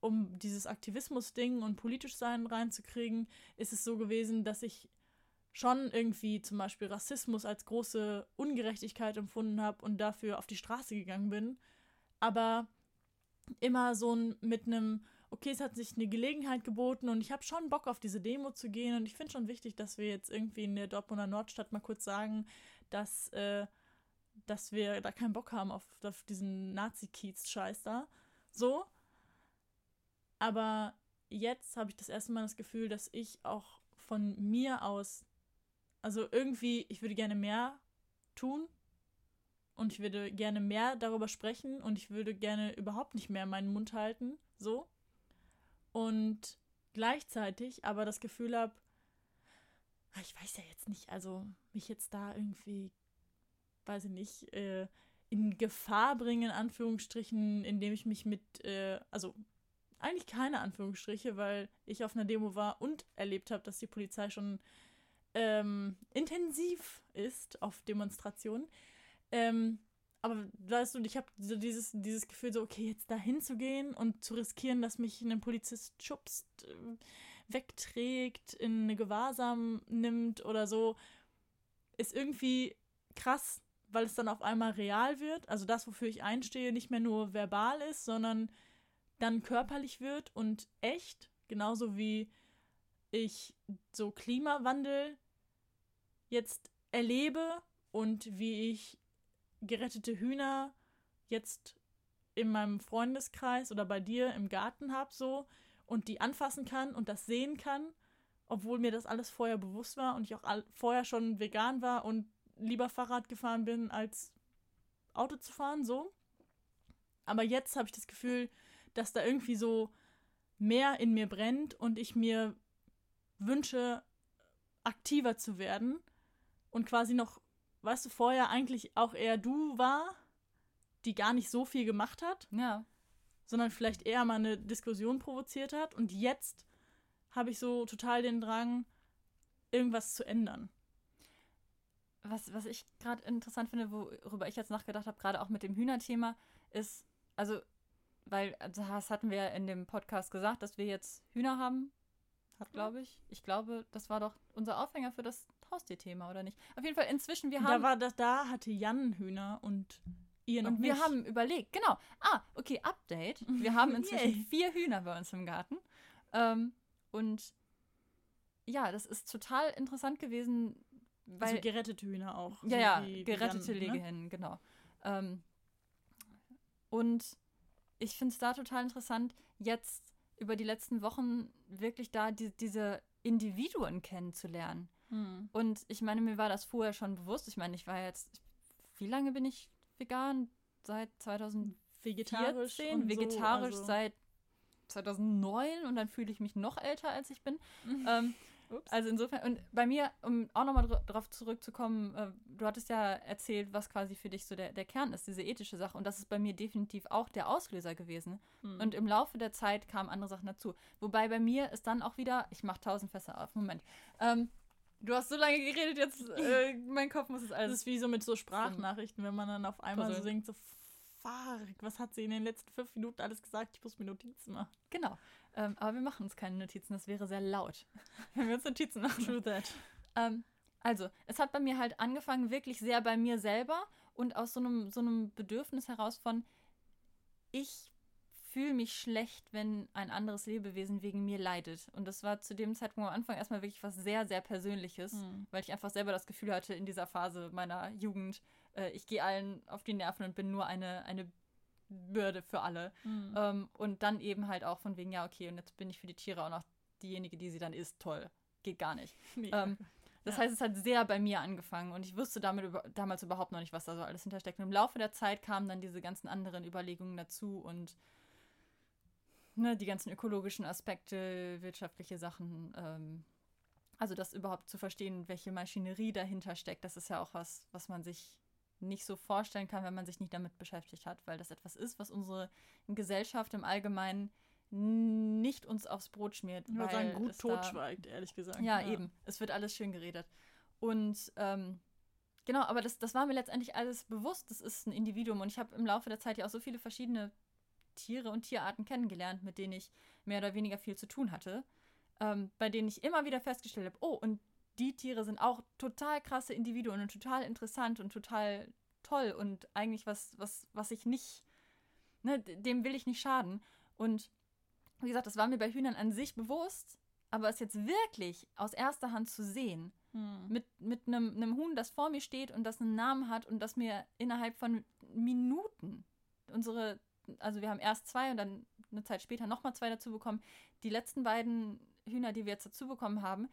um dieses Aktivismus-Ding und politisch sein reinzukriegen, ist es so gewesen, dass ich schon irgendwie zum Beispiel Rassismus als große Ungerechtigkeit empfunden habe und dafür auf die Straße gegangen bin. Aber immer so ein, mit einem, okay, es hat sich eine Gelegenheit geboten und ich habe schon Bock auf diese Demo zu gehen und ich finde schon wichtig, dass wir jetzt irgendwie in der Dortmunder Nordstadt mal kurz sagen, dass, äh, dass wir da keinen Bock haben auf, auf diesen Nazi-Kiez-Scheiß da. So. Aber jetzt habe ich das erste Mal das Gefühl, dass ich auch von mir aus, also irgendwie, ich würde gerne mehr tun und ich würde gerne mehr darüber sprechen und ich würde gerne überhaupt nicht mehr meinen Mund halten, so. Und gleichzeitig aber das Gefühl habe, ah, ich weiß ja jetzt nicht, also mich jetzt da irgendwie, weiß ich nicht, äh, in Gefahr bringen, in Anführungsstrichen, indem ich mich mit, äh, also eigentlich keine Anführungsstriche, weil ich auf einer Demo war und erlebt habe, dass die Polizei schon ähm, intensiv ist auf Demonstrationen. Ähm, aber weißt du, ich habe so dieses, dieses Gefühl, so, okay, jetzt da hinzugehen und zu riskieren, dass mich ein Polizist schubst, äh, wegträgt, in eine Gewahrsam nimmt oder so, ist irgendwie krass, weil es dann auf einmal real wird. Also das, wofür ich einstehe, nicht mehr nur verbal ist, sondern dann körperlich wird und echt, genauso wie ich so Klimawandel jetzt erlebe und wie ich gerettete Hühner jetzt in meinem Freundeskreis oder bei dir im Garten habe so und die anfassen kann und das sehen kann, obwohl mir das alles vorher bewusst war und ich auch vorher schon vegan war und lieber Fahrrad gefahren bin als Auto zu fahren so. Aber jetzt habe ich das Gefühl, dass da irgendwie so mehr in mir brennt und ich mir wünsche, aktiver zu werden und quasi noch, weißt du, vorher eigentlich auch eher du war, die gar nicht so viel gemacht hat, Ja. sondern vielleicht eher mal eine Diskussion provoziert hat und jetzt habe ich so total den Drang, irgendwas zu ändern. Was, was ich gerade interessant finde, worüber ich jetzt nachgedacht habe, gerade auch mit dem Hühnerthema, ist, also, weil, also das hatten wir ja in dem Podcast gesagt, dass wir jetzt Hühner haben, glaube ich. Ich glaube, das war doch unser Aufhänger für das Haustierthema, oder nicht? Auf jeden Fall inzwischen, wir Da haben. war das, da hatte Jan Hühner und ihr noch und wir nicht. haben überlegt, genau. Ah, okay, Update. Wir haben inzwischen vier Hühner bei uns im Garten. Ähm, und ja, das ist total interessant gewesen, weil. also gerettete Hühner auch. Ja, ja, wie gerettete Jan, ne? Legehennen, genau. Ähm, und ich finde es da total interessant, jetzt über die letzten Wochen wirklich da die, diese Individuen kennenzulernen. Hm. Und ich meine, mir war das vorher schon bewusst. Ich meine, ich war jetzt, wie lange bin ich vegan? Seit 2014, Vegetarisch. vegetarisch so, also. seit 2009 und dann fühle ich mich noch älter, als ich bin. Ähm. Also insofern, und bei mir, um auch nochmal dr darauf zurückzukommen, äh, du hattest ja erzählt, was quasi für dich so der, der Kern ist, diese ethische Sache. Und das ist bei mir definitiv auch der Auslöser gewesen. Hm. Und im Laufe der Zeit kamen andere Sachen dazu. Wobei bei mir ist dann auch wieder, ich mache tausend Fässer auf, Moment. Ähm, du hast so lange geredet, jetzt äh, mein Kopf muss es das alles. ist wie so mit so Sprachnachrichten, wenn man dann auf einmal so Puzzle. denkt, so, fuck, was hat sie in den letzten fünf Minuten alles gesagt? Ich muss mir Notizen machen. Genau. Ähm, aber wir machen uns keine Notizen, das wäre sehr laut, wenn wir uns Notizen machen. True that. Ähm, also, es hat bei mir halt angefangen, wirklich sehr bei mir selber und aus so einem, so einem Bedürfnis heraus von, ich fühle mich schlecht, wenn ein anderes Lebewesen wegen mir leidet. Und das war zu dem Zeitpunkt am Anfang erstmal wirklich was sehr, sehr Persönliches, Hm. weil ich einfach selber das Gefühl hatte in dieser Phase meiner Jugend, äh, ich gehe allen auf die Nerven und bin nur eine, eine Bürde für alle. Hm. Ähm, und dann eben halt auch von wegen, ja, okay, und jetzt bin ich für die Tiere auch noch diejenige, die sie dann isst. Toll. Geht gar nicht. Ähm, das Ja. heißt, es hat sehr bei mir angefangen und ich wusste damit über, damals überhaupt noch nicht, was da so alles hintersteckt. Und im Laufe der Zeit kamen dann diese ganzen anderen Überlegungen dazu und ne, die ganzen ökologischen Aspekte, wirtschaftliche Sachen. Ähm, also das überhaupt zu verstehen, welche Maschinerie dahinter steckt, das ist ja auch was, was man sich nicht so vorstellen kann, wenn man sich nicht damit beschäftigt hat, weil das etwas ist, was unsere Gesellschaft im Allgemeinen nicht uns aufs Brot schmiert. weil sagen, gut es da- totschweigt, ehrlich gesagt. ja, eben. Es wird alles schön geredet. Und ähm, genau, aber das, das war mir letztendlich alles bewusst. Das ist ein Individuum. Und ich habe im Laufe der Zeit ja auch so viele verschiedene Tiere und Tierarten kennengelernt, mit denen ich mehr oder weniger viel zu tun hatte. Ähm, bei denen ich immer wieder festgestellt habe, oh, und die Tiere sind auch total krasse Individuen und total interessant und total toll und eigentlich was, was, was ich nicht, ne, dem will ich nicht schaden. Und wie gesagt, das war mir bei Hühnern an sich bewusst, aber es jetzt wirklich aus erster Hand zu sehen, Hm. mit, mit einem, einem Huhn, das vor mir steht und das einen Namen hat und das mir innerhalb von Minuten unsere, also wir haben erst zwei und dann eine Zeit später nochmal zwei dazu bekommen. Die letzten beiden Hühner, die wir jetzt dazu bekommen haben,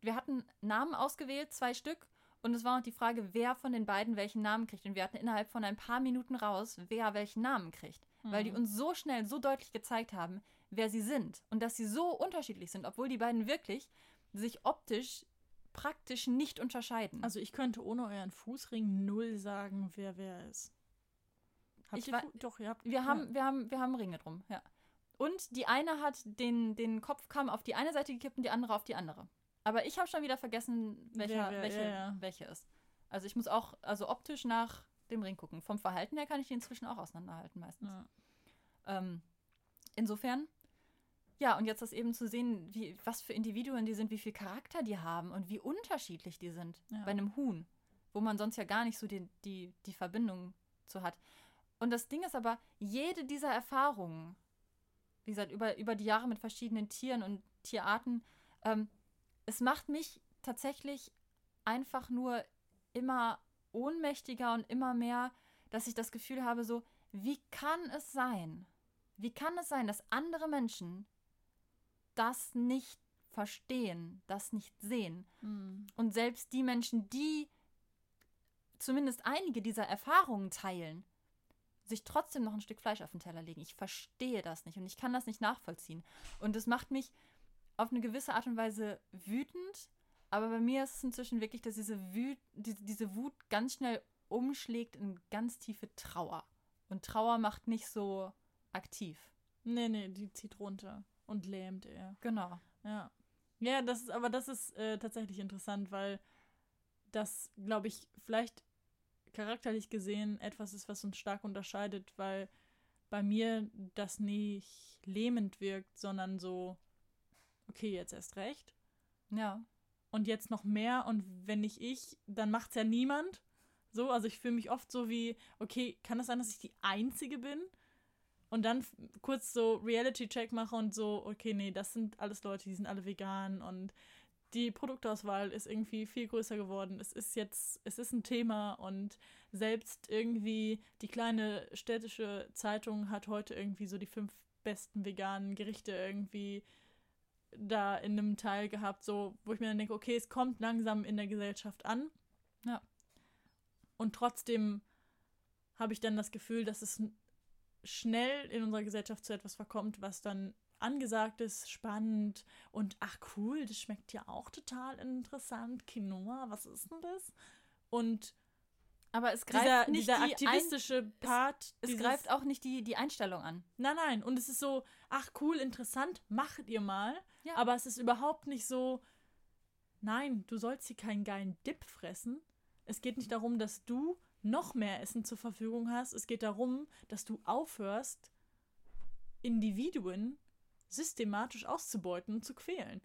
wir hatten Namen ausgewählt, zwei Stück. Und es war noch die Frage, wer von den beiden welchen Namen kriegt. Und wir hatten innerhalb von ein paar Minuten raus, wer welchen Namen kriegt. Weil die Hm. uns so schnell, so deutlich gezeigt haben, wer sie sind. Und dass sie so unterschiedlich sind, obwohl die beiden wirklich sich optisch praktisch nicht unterscheiden. Also ich könnte ohne euren Fußring null sagen, wer wer ist. Habt Ich ihr Doch, ihr habt. wir, ja. haben, wir, haben, wir haben Ringe drum, ja. Und die eine hat den, den Kopfkamm auf die eine Seite gekippt und die andere auf die andere. Aber ich habe schon wieder vergessen, welcher, Wer, wer, welche, ja, ja. welche ist. Also ich muss auch, also optisch nach dem Ring gucken. Vom Verhalten her kann ich die inzwischen auch auseinanderhalten meistens. Ja. Ähm, insofern, ja, und jetzt das eben zu sehen, wie, was für Individuen die sind, wie viel Charakter die haben und wie unterschiedlich die sind Ja. bei einem Huhn, wo man sonst ja gar nicht so die, die, die Verbindung zu hat. Und das Ding ist aber, jede dieser Erfahrungen, wie gesagt, über, über die Jahre mit verschiedenen Tieren und Tierarten, ähm, es macht mich tatsächlich einfach nur immer ohnmächtiger und immer mehr, dass ich das Gefühl habe, so, wie kann es sein? Wie kann es sein, dass andere Menschen das nicht verstehen, das nicht sehen? Hm. Und selbst die Menschen, die zumindest einige dieser Erfahrungen teilen, sich trotzdem noch ein Stück Fleisch auf den Teller legen. Ich verstehe das nicht und ich kann das nicht nachvollziehen. Und es macht mich auf eine gewisse Art und Weise wütend, aber bei mir ist es inzwischen wirklich, dass diese, Wut, diese, diese Wut ganz schnell umschlägt in ganz tiefe Trauer. Und Trauer macht nicht so aktiv. Nee, nee, die zieht runter und lähmt eher. Genau. Ja. Ja, das ist, aber das ist äh, tatsächlich interessant, weil das, glaube ich, vielleicht charakterlich gesehen etwas ist, was uns stark unterscheidet, weil bei mir das nicht lähmend wirkt, sondern so, okay, jetzt erst recht. Ja. Und jetzt noch mehr und wenn nicht ich, dann macht's ja niemand. So, also ich fühle mich oft so wie, okay, kann es sein, dass ich die Einzige bin? Und dann kurz so Reality-Check mache und so, okay, nee, das sind alles Leute, die sind alle vegan und die Produktauswahl ist irgendwie viel größer geworden. Es ist jetzt, es ist ein Thema und selbst irgendwie die kleine städtische Zeitung hat heute irgendwie so die fünf besten veganen Gerichte irgendwie da in einem Teil gehabt, so, wo ich mir dann denke, okay, es kommt langsam in der Gesellschaft an. Ja. Und trotzdem habe ich dann das Gefühl, dass es schnell in unserer Gesellschaft zu etwas verkommt, was dann angesagt ist, spannend und ach cool, das schmeckt ja auch total interessant. Quinoa, was ist denn das? Und aber es greift dieser, nicht dieser die aktivistische Ein Part. es dieses- greift auch nicht die, die Einstellung an. Nein, nein. Und es ist so, ach cool, interessant, macht ihr mal. Ja. Aber es ist überhaupt nicht so, nein, du sollst hier keinen geilen Dip fressen. Es geht nicht darum, dass du noch mehr Essen zur Verfügung hast. Es geht darum, dass du aufhörst, Individuen systematisch auszubeuten und zu quälen.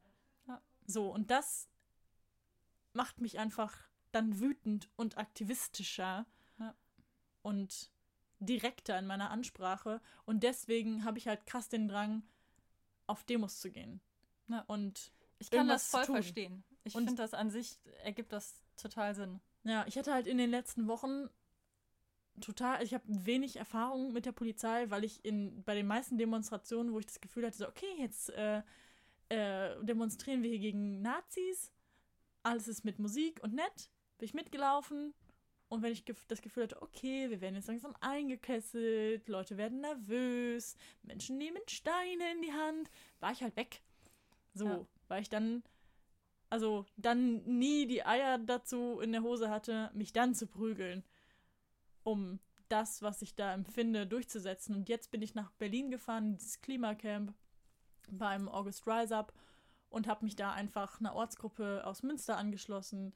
Ja. So, und das macht mich einfach dann wütend und aktivistischer Ja. und direkter in meiner Ansprache. Und deswegen habe ich halt krass den Drang, auf Demos zu gehen. Ja. Und Ich kann das voll verstehen. Ich Und- finde das an sich ergibt das total Sinn. ja, ich hatte halt in den letzten Wochen total, ich habe wenig Erfahrung mit der Polizei, weil ich in bei den meisten Demonstrationen, wo ich das Gefühl hatte, so, okay, jetzt äh, äh, demonstrieren wir hier gegen Nazis, alles ist mit Musik und nett, bin ich mitgelaufen. Und wenn ich das Gefühl hatte, okay, wir werden jetzt langsam eingekesselt, Leute werden nervös, Menschen nehmen Steine in die Hand, war ich halt weg. So, Ja. weil ich dann, also dann nie die Eier dazu in der Hose hatte, mich dann zu prügeln, um das, was ich da empfinde, durchzusetzen. Und jetzt bin ich nach Berlin gefahren, dieses Klimacamp beim August Rise Up und habe mich da einfach einer Ortsgruppe aus Münster angeschlossen,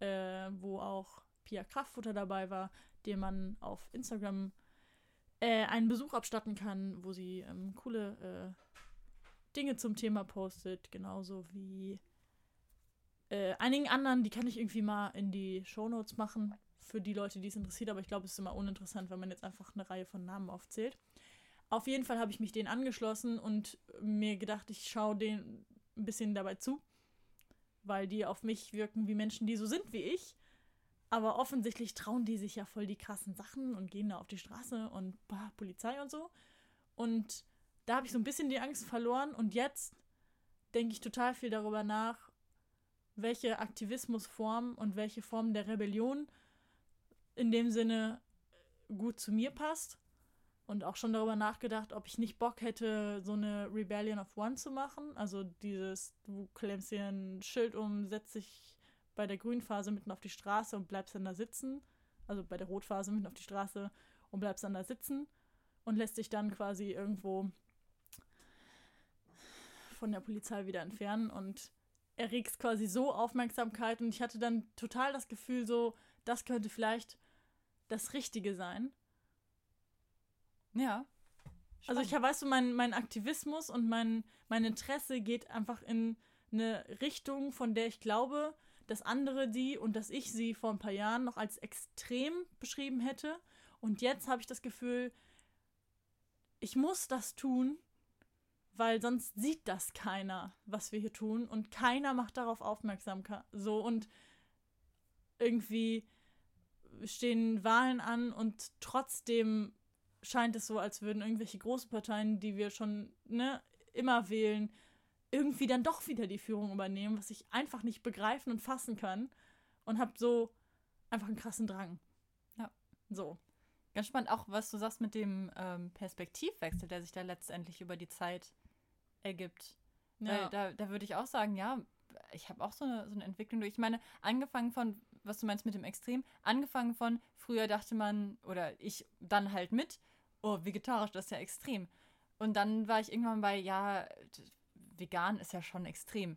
äh, wo auch Pia Kraftfutter dabei war, dem man auf Instagram äh, einen Besuch abstatten kann, wo sie ähm, coole äh, Dinge zum Thema postet, genauso wie äh, einigen anderen, die kann ich irgendwie mal in die Shownotes machen, für die Leute, die es interessiert, aber ich glaube, es ist immer uninteressant, wenn man jetzt einfach eine Reihe von Namen aufzählt. Auf jeden Fall habe ich mich denen angeschlossen und mir gedacht, ich schaue denen ein bisschen dabei zu, weil die auf mich wirken wie Menschen, die so sind wie ich. Aber offensichtlich trauen die sich ja voll die krassen Sachen und gehen da auf die Straße und bah, Polizei und so. Und da habe ich so ein bisschen die Angst verloren und jetzt denke ich total viel darüber nach, welche Aktivismusform und welche Form der Rebellion in dem Sinne gut zu mir passt. Und auch schon darüber nachgedacht, ob ich nicht Bock hätte, so eine Rebellion of One zu machen. Also dieses, du klemmst dir ein Schild um, setzt dich bei der Grünphase mitten auf die Straße und bleibst dann da sitzen. Also bei der Rotphase mitten auf die Straße und bleibst dann da sitzen und lässt dich dann quasi irgendwo von der Polizei wieder entfernen und erregst quasi so Aufmerksamkeit. Und ich hatte dann total das Gefühl, so, das könnte vielleicht das Richtige sein. Ja. Also ich weißt du, mein, mein Aktivismus und mein, mein Interesse geht einfach in eine Richtung, von der ich glaube, dass andere die und dass ich sie vor ein paar Jahren noch als extrem beschrieben hätte. Und jetzt habe ich das Gefühl, ich muss das tun, weil sonst sieht das keiner, was wir hier tun. Und keiner macht darauf aufmerksam. So und irgendwie stehen Wahlen an und trotzdem scheint es so, als würden irgendwelche großen Parteien, die wir schon ne, immer wählen, irgendwie dann doch wieder die Führung übernehmen, was ich einfach nicht begreifen und fassen kann. Und habe so einfach einen krassen Drang. Ja. So. Ganz spannend auch, was du sagst mit dem ähm, Perspektivwechsel, der sich da letztendlich über die Zeit ergibt. Weil da, da würde ich auch sagen, ja, ich habe auch so eine, so eine Entwicklung durch. Ich meine, angefangen von, was du meinst mit dem Extrem, angefangen von, früher dachte man, oder ich dann halt mit, oh, vegetarisch, das ist ja extrem. Und dann war ich irgendwann bei, ja, vegan ist ja schon extrem.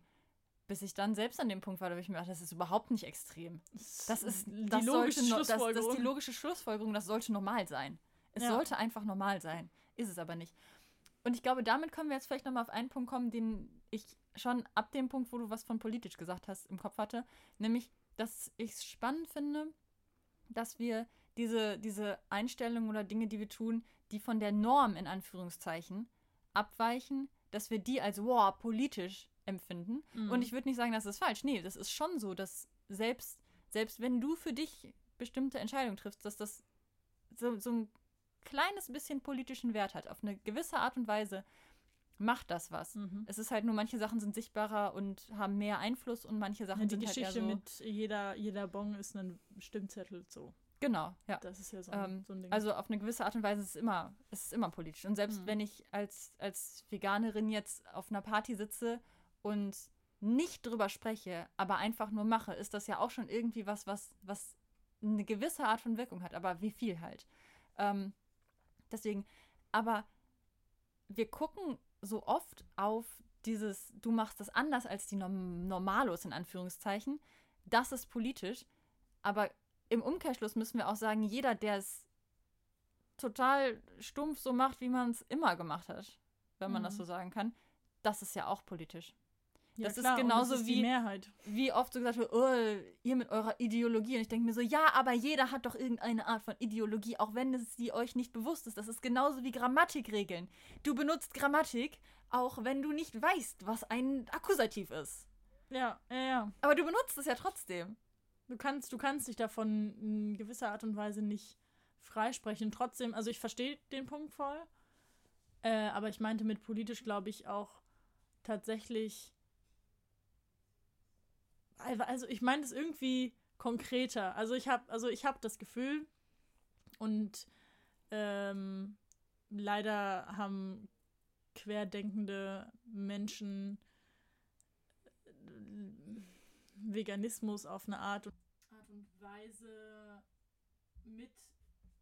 Bis ich dann selbst an dem Punkt war, da habe ich mir gedacht, das ist überhaupt nicht extrem. Das ist die das logische sollte no- das, das ist Schlussfolgerung. die logische Schlussfolgerung, das sollte normal sein. Es Ja. sollte einfach normal sein. Ist es aber nicht. Und ich glaube, damit können wir jetzt vielleicht nochmal auf einen Punkt kommen, den ich schon ab dem Punkt, wo du was von politisch gesagt hast, im Kopf hatte. Nämlich, dass ich es spannend finde, dass wir diese, diese Einstellungen oder Dinge, die wir tun, die von der Norm in Anführungszeichen abweichen, dass wir die als, wow, politisch empfinden. Mhm. Und ich würde nicht sagen, das ist falsch. Nee, das ist schon so, dass selbst, selbst wenn du für dich bestimmte Entscheidungen triffst, dass das so, so ein kleines bisschen politischen Wert hat. Auf eine gewisse Art und Weise macht das was. Mhm. Es ist halt nur, manche Sachen sind sichtbarer und haben mehr Einfluss und manche Sachen Ja, die sind Geschichte halt eher so. mit jeder, jeder Bon ist ein Stimmzettel so. Genau, ja. Das ist ja so ein, Ähm, so ein Ding. Also auf eine gewisse Art und Weise ist es immer, es ist immer politisch. Und selbst Mhm. wenn ich als, als Veganerin jetzt auf einer Party sitze und nicht drüber spreche, aber einfach nur mache, ist das ja auch schon irgendwie was, was, was eine gewisse Art von Wirkung hat. Aber wie viel halt. Ähm, deswegen, aber wir gucken so oft auf dieses, du machst das anders als die Norm Normalos in Anführungszeichen. Das ist politisch. Aber im Umkehrschluss müssen wir auch sagen, jeder, der es total stumpf so macht, wie man es immer gemacht hat, wenn man das Mhm. so sagen kann, das ist ja auch politisch. Ja, das ist klar, und genauso das ist wie- Mehrheit. Wie oft so gesagt wird, oh, ihr mit eurer Ideologie. Und ich denke mir so, ja, aber jeder hat doch irgendeine Art von Ideologie, auch wenn es die euch nicht bewusst ist. Das ist genauso wie Grammatikregeln. Du benutzt Grammatik, auch wenn du nicht weißt, was ein Akkusativ ist. Ja, ja, ja. Aber du benutzt es ja trotzdem. Du kannst, du kannst dich davon in gewisser Art und Weise nicht freisprechen. Trotzdem, also ich verstehe den Punkt voll. Äh, aber ich meinte mit politisch, glaube ich, auch tatsächlich. Also ich meine es irgendwie konkreter. Also ich habe, also ich habe das Gefühl und ähm, leider haben querdenkende Menschen äh, Veganismus auf eine Art und, Art und Weise mit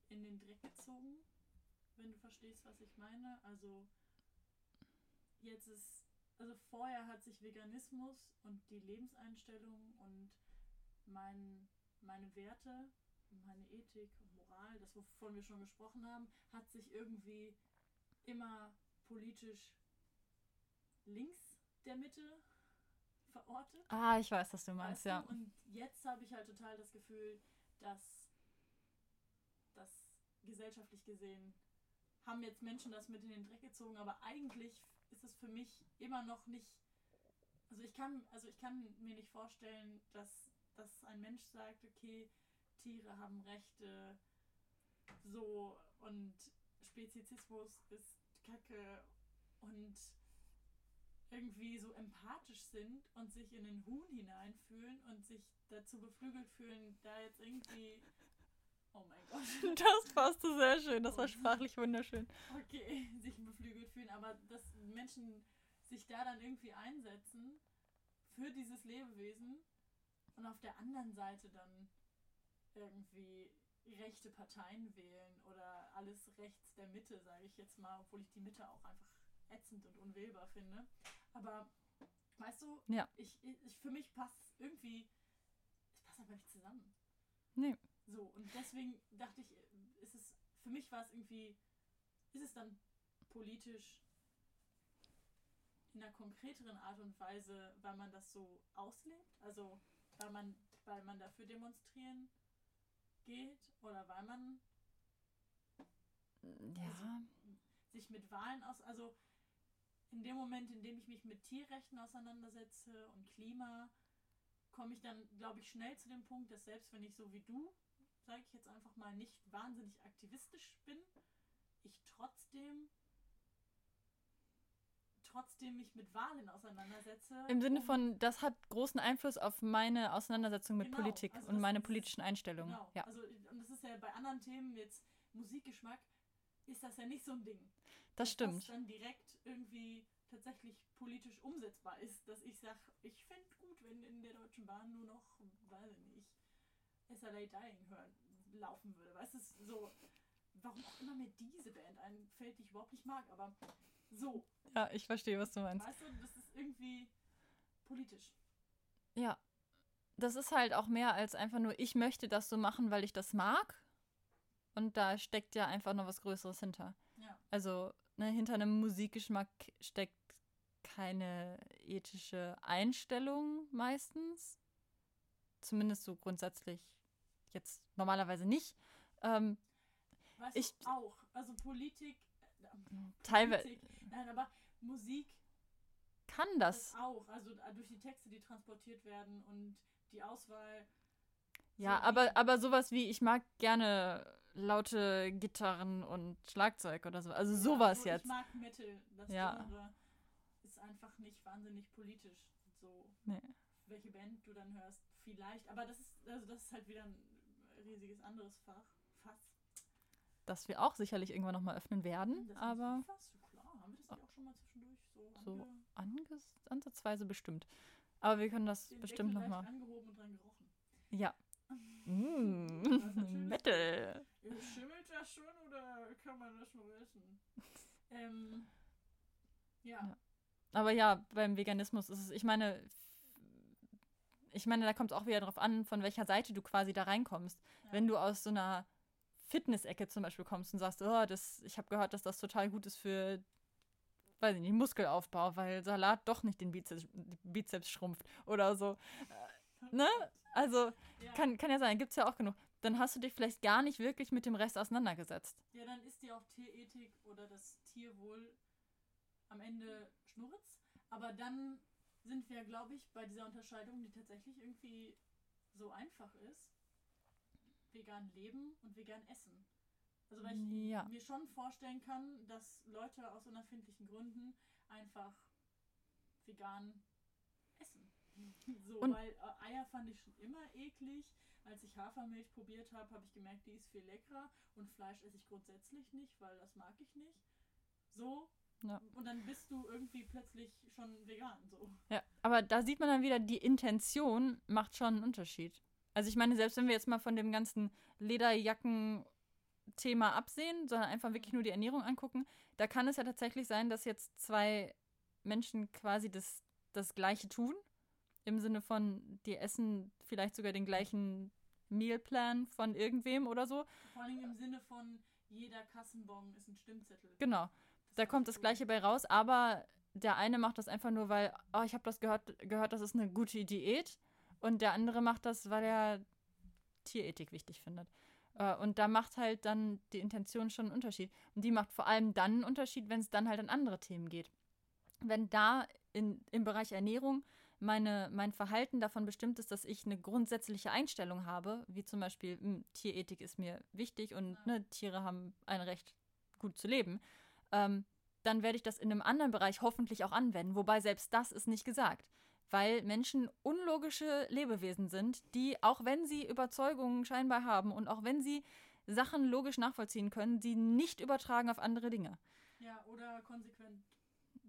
in den Dreck gezogen, wenn du verstehst, was ich meine. Also jetzt ist, also vorher hat sich Veganismus und die Lebenseinstellung und mein, meine Werte, meine Ethik und Moral, das wovon wir schon gesprochen haben, hat sich irgendwie immer politisch links der Mitte verortet. Ah, ich weiß, was du meinst, Weißt du? ja. Und jetzt habe ich halt total das Gefühl, dass, dass gesellschaftlich gesehen haben jetzt Menschen das mit in den Dreck gezogen, aber eigentlich ist es für mich immer noch nicht. Also ich kann, also ich kann mir nicht vorstellen, dass, dass ein Mensch sagt, okay, Tiere haben Rechte, so und Spezizismus ist Kacke und irgendwie so empathisch sind und sich in den Huhn hineinfühlen und sich dazu beflügelt fühlen, da jetzt irgendwie. Oh mein Gott. Das passte sehr schön. Das war sprachlich wunderschön. Okay, sich beflügelt fühlen, aber dass Menschen sich da dann irgendwie einsetzen für dieses Lebewesen und auf der anderen Seite dann irgendwie rechte Parteien wählen oder alles rechts der Mitte, sage ich jetzt mal, obwohl ich die Mitte auch einfach ätzend und unwählbar finde. Aber weißt du, Ja. ich, ich, für mich passt irgendwie, es passt einfach nicht zusammen. Nee. So, und deswegen dachte ich, ist es, für mich war es irgendwie, ist es dann politisch in einer konkreteren Art und Weise, weil man das so auslebt? Also, weil man, weil man dafür demonstrieren geht oder weil man Ja. sich mit Wahlen aus, also in dem Moment, in dem ich mich mit Tierrechten auseinandersetze und Klima, komme ich dann, glaube ich, schnell zu dem Punkt, dass selbst wenn ich so wie du, sage ich jetzt einfach mal, nicht wahnsinnig aktivistisch bin, ich trotzdem trotzdem mich mit Wahlen auseinandersetze. Im Sinne von, das hat großen Einfluss auf meine Auseinandersetzung mit Genau, Politik also und meine ist- politischen Einstellungen. Genau, Ja. also und das ist ja bei anderen Themen jetzt Musikgeschmack ist das ja nicht so ein Ding. Das dass stimmt. das dann direkt irgendwie tatsächlich politisch umsetzbar ist, dass ich sage, ich fände gut, wenn in der Deutschen Bahn nur noch, weiß ich nicht, SLA Dying hören, laufen würde. Weißt du, so, warum auch immer mir diese Band einfällt, die ich überhaupt nicht mag, aber so, Ja, ich verstehe, was du meinst. weißt du, das ist irgendwie politisch. Ja. Das ist halt auch mehr als einfach nur, ich möchte das so machen, weil ich das mag. Und da steckt ja einfach noch was Größeres hinter. Ja. Also, ne, hinter einem Musikgeschmack steckt keine ethische Einstellung meistens. Zumindest so grundsätzlich jetzt normalerweise nicht. Ähm, Weißt Ich- auch. Also Politik, äh, teilweise nein, aber Musik kann Das das. auch, also äh, durch die Texte, die transportiert werden und die Auswahl. Ja, so aber, aber sowas wie, ich mag gerne laute Gitarren und Schlagzeug oder so. Also Ja, sowas so, jetzt. Ich mag Metal, das Ja. Ist einfach nicht wahnsinnig politisch. So, Nee. welche Band du dann hörst, vielleicht. Aber das ist, also das ist halt wieder ein riesiges anderes Fach. Fass. Das wir auch sicherlich irgendwann nochmal öffnen werden, Das aber Fass, ja klar. Haben wir das nicht auch schon mal zwischendurch so, So ange- ansatzweise bestimmt. Aber wir können das den bestimmt nochmal. angehoben und dran gerochen. Ja. Mm, natürlich- Metal. Schimmelt das schon oder kann man das nur essen? ähm, ja. Ja. Aber ja, beim Veganismus ist es, ich meine, ich meine, da kommt es auch wieder drauf an, von welcher Seite du quasi da reinkommst. Ja. Wenn du aus so einer Fitness-Ecke zum Beispiel kommst und sagst, oh, das, ich habe gehört, dass das total gut ist für, weiß ich nicht, Muskelaufbau, weil Salat doch nicht den Bizeps, Bizeps schrumpft oder so. Ne? Also ja. kann, kann ja sein, gibt es ja auch genug. Dann hast du dich vielleicht gar nicht wirklich mit dem Rest auseinandergesetzt. ja, dann ist dir auch Tierethik oder das Tierwohl am Ende Schnurz. Aber dann sind wir, glaube ich, bei dieser Unterscheidung, die tatsächlich irgendwie so einfach ist. Vegan leben und vegan essen. Also weil ich Ja. mir schon vorstellen kann, dass Leute aus unerfindlichen Gründen einfach vegan essen. So, Und- weil äh, Eier fand ich schon immer eklig. Als ich Hafermilch probiert habe, habe ich gemerkt, die ist viel leckerer. Und Fleisch esse ich grundsätzlich nicht, weil das mag ich nicht. So. Ja. Und dann bist du irgendwie plötzlich schon vegan. So. Ja, aber da sieht man dann wieder, die Intention macht schon einen Unterschied. Also ich meine, selbst wenn wir jetzt mal von dem ganzen Lederjacken-Thema absehen, sondern einfach wirklich nur die Ernährung angucken, da kann es ja tatsächlich sein, dass jetzt zwei Menschen quasi das, das Gleiche tun. Im Sinne von, die essen vielleicht sogar den gleichen Mealplan von irgendwem oder so. Vor allem im Sinne von, jeder Kassenbon ist ein Stimmzettel. Genau. Da kommt das. Gleiche bei raus, aber der eine macht das einfach nur, weil, oh, ich habe das gehört, gehört, das ist eine gute Diät. Und der andere macht das, weil er Tierethik wichtig findet. Äh, Und da macht halt dann die Intention schon einen Unterschied. Und die macht vor allem dann einen Unterschied, wenn es dann halt an andere Themen geht. Wenn da in, im Bereich Ernährung meine, mein Verhalten davon bestimmt ist, dass ich eine grundsätzliche Einstellung habe, wie zum Beispiel, mh, Tierethik ist mir wichtig und Ja. ne, Tiere haben ein Recht, gut zu leben, ähm, dann werde ich das in einem anderen Bereich hoffentlich auch anwenden. Wobei selbst das ist nicht gesagt. Weil Menschen unlogische Lebewesen sind, die, auch wenn sie Überzeugungen scheinbar haben und auch wenn sie Sachen logisch nachvollziehen können, sie nicht übertragen auf andere Dinge. Ja, oder konsequent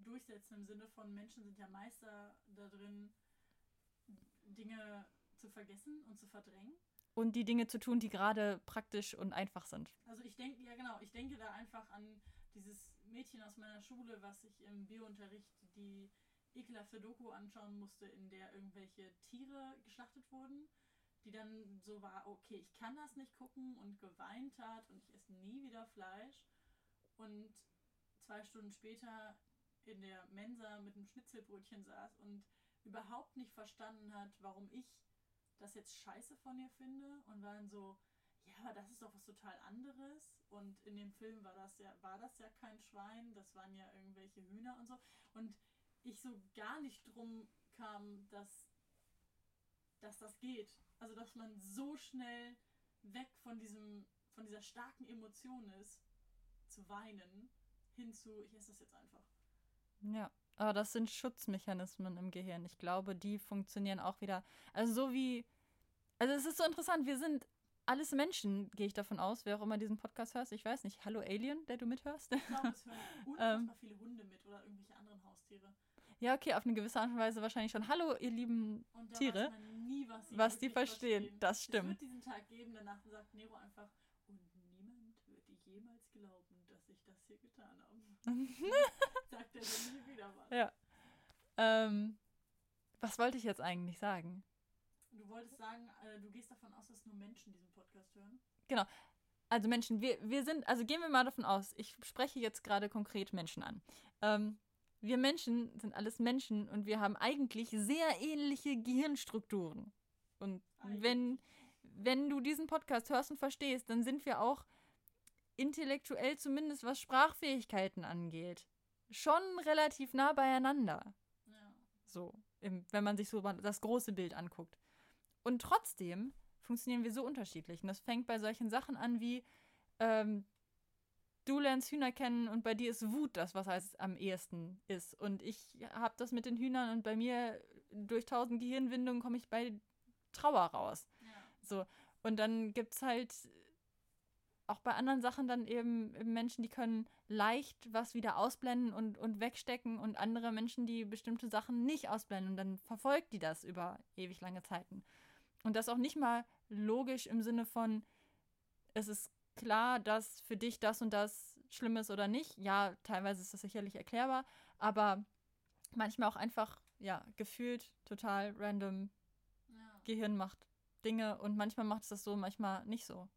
durchsetzen im Sinne von Menschen sind ja Meister da drin, Dinge zu vergessen und zu verdrängen. Und die Dinge zu tun, die gerade praktisch und einfach sind. Also ich denke, ja genau, ich denke da einfach an dieses Mädchen aus meiner Schule, was sich im Biounterricht die ekelhafte Doku anschauen musste, in der irgendwelche Tiere geschlachtet wurden, die dann so war, okay, ich kann das nicht gucken und geweint hat und ich esse nie wieder Fleisch. Und zwei Stunden später in der Mensa mit einem Schnitzelbrötchen saß und überhaupt nicht verstanden hat, warum ich das jetzt scheiße von ihr finde und war dann so, ja, aber das ist doch was total anderes. Und in dem Film war das ja, war das ja kein Schwein, das waren ja irgendwelche Hühner und so. Und ich so gar nicht drum kam, dass, dass das geht. Also dass man so schnell weg von diesem, von dieser starken Emotion ist, zu weinen, hin zu, ich esse das jetzt einfach. Ja, aber das sind Schutzmechanismen im Gehirn. Ich glaube, die funktionieren auch wieder. Also so wie, also es ist so interessant, wir sind alles Menschen, gehe ich davon aus, wer auch immer diesen Podcast hörst. Ich weiß nicht, hallo Alien, der du mithörst. Ich glaube, es hören Ähm. unfassbar viele Hunde mit oder irgendwelche anderen Haustiere. ja, okay, auf eine gewisse Art und Weise wahrscheinlich schon. Hallo, ihr lieben Und da Tiere, weiß man nie, was, sie was die wirklich verstehen. Das Es stimmt. wird diesen Tag geben, danach sagt Nero einfach, und niemand wird jemals glauben, dass ich das hier getan habe. sagt er dann nie wieder was. Ja. Ähm, was wollte ich jetzt eigentlich sagen? Du wolltest sagen, äh, du gehst davon aus, dass nur Menschen diesen Podcast hören. Also Menschen, wir, wir sind, also gehen wir mal davon aus, ich spreche jetzt gerade konkret Menschen an. Ähm, wir Menschen sind alles Menschen und wir haben eigentlich sehr ähnliche Gehirnstrukturen. Und wenn, wenn du diesen Podcast hörst und verstehst, dann sind wir auch intellektuell zumindest was Sprachfähigkeiten angeht, schon relativ nah beieinander. Ja. So, im, wenn man sich so das große Bild anguckt. Und trotzdem funktionieren wir so unterschiedlich. Und das fängt bei solchen Sachen an wie, ähm, du lernst Hühner kennen und bei dir ist Wut das, was heißt am ehesten ist. Und ich habe das mit den Hühnern und bei mir durch tausend Gehirnwindungen komme ich bei Trauer raus. ja. So. Und dann gibt es halt auch bei anderen Sachen dann eben Menschen, die können leicht was wieder ausblenden und, und wegstecken und andere Menschen, die bestimmte Sachen nicht ausblenden. Und dann verfolgt die das über ewig lange Zeiten. Und das auch nicht mal logisch im Sinne von, es ist klar, dass für dich das und das schlimm ist oder nicht. Ja, teilweise ist das sicherlich erklärbar, aber manchmal auch einfach, ja, gefühlt total random. Ja. Gehirn macht Dinge und manchmal macht es das so, manchmal nicht so.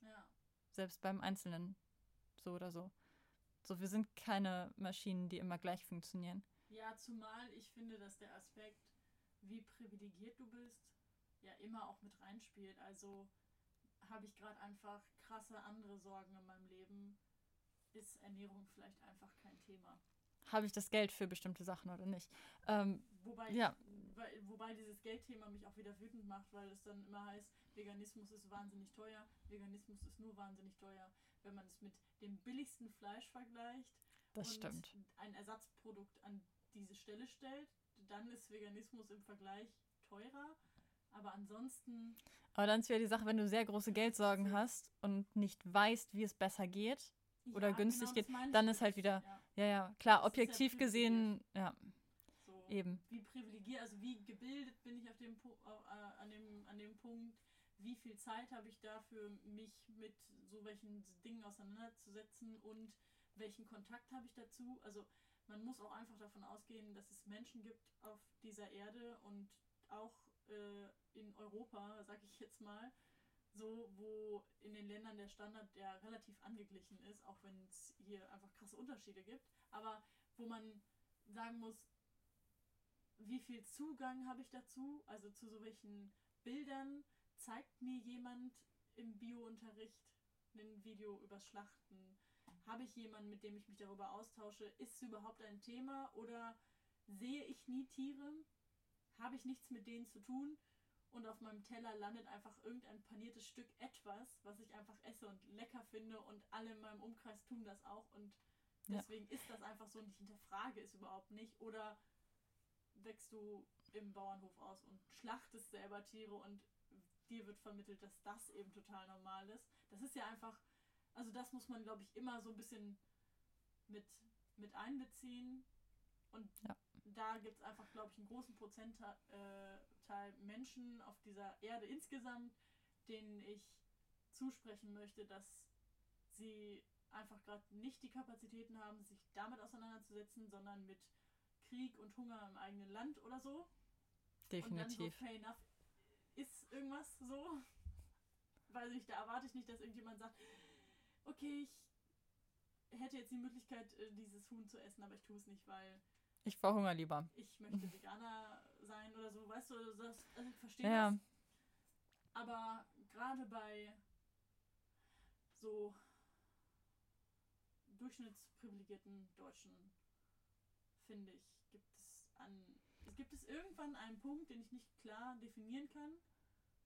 Ja. Selbst beim Einzelnen. So oder so. So, wir sind keine Maschinen, die immer gleich funktionieren. Ja, zumal ich finde, dass der Aspekt, wie privilegiert du bist, ja immer auch mit reinspielt. Also habe ich gerade einfach krasse andere Sorgen in meinem Leben, ist Ernährung vielleicht einfach kein Thema. Habe ich das Geld für bestimmte Sachen oder nicht? Ähm, wobei, ja. Wobei dieses Geldthema mich auch wieder wütend macht, weil es dann immer heißt, Veganismus ist wahnsinnig teuer, Veganismus ist nur wahnsinnig teuer, wenn man es mit dem billigsten Fleisch vergleicht das und stimmt. ein Ersatzprodukt an diese Stelle stellt, dann ist Veganismus im Vergleich teurer. Aber ansonsten. Aber dann ist wieder die Sache, wenn du sehr große Geldsorgen hast und nicht weißt, wie es besser geht oder ja, günstig genau, geht, dann ist halt wieder. Ja, ja, ja klar, das objektiv ja gesehen, ja. So, eben. Wie privilegiert, also wie gebildet bin ich auf dem, äh, an, dem, an dem Punkt, wie viel Zeit habe ich dafür, mich mit so welchen Dingen auseinanderzusetzen und welchen Kontakt habe ich dazu. Also man muss auch einfach davon ausgehen, dass es Menschen gibt auf dieser Erde und auch äh, in Europa, sag ich jetzt mal, so, wo in den Ländern der Standard ja relativ angeglichen ist, auch wenn es hier einfach krasse Unterschiede gibt, aber wo man sagen muss, wie viel Zugang habe ich dazu, also zu so welchen Bildern, zeigt mir jemand im Biounterricht ein Video über Schlachten? Habe ich jemanden, mit dem ich mich darüber austausche? Ist es überhaupt ein Thema oder sehe ich nie Tiere? Habe ich nichts mit denen zu tun und auf meinem Teller landet einfach irgendein paniertes Stück etwas, was ich einfach esse und lecker finde und alle in meinem Umkreis tun das auch und deswegen ja. ist das einfach so und ich hinterfrage es überhaupt nicht oder wächst du im Bauernhof aus und schlachtest selber Tiere und dir wird vermittelt, dass das eben total normal ist. Das ist ja einfach, also das muss man, glaube ich, immer so ein bisschen mit, mit einbeziehen. Und ja da gibt es einfach, glaube ich, einen großen Prozentteil äh, Menschen auf dieser Erde insgesamt, denen ich zusprechen möchte, dass sie einfach gerade nicht die Kapazitäten haben, sich damit auseinanderzusetzen, sondern mit Krieg und Hunger im eigenen Land oder so. Definitiv. Und dann so, fair enough, ist irgendwas so. Weiß ich, da erwarte ich nicht, dass irgendjemand sagt, okay, ich hätte jetzt die Möglichkeit, äh, dieses Huhn zu essen, aber ich tue es nicht, weil ich verhungere lieber. Ich möchte Veganer sein oder so, weißt du, das, also ich verstehe ja. das. Aber gerade bei so durchschnittsprivilegierten Deutschen, finde ich, gibt es an. Gibt es irgendwann einen Punkt, den ich nicht klar definieren kann,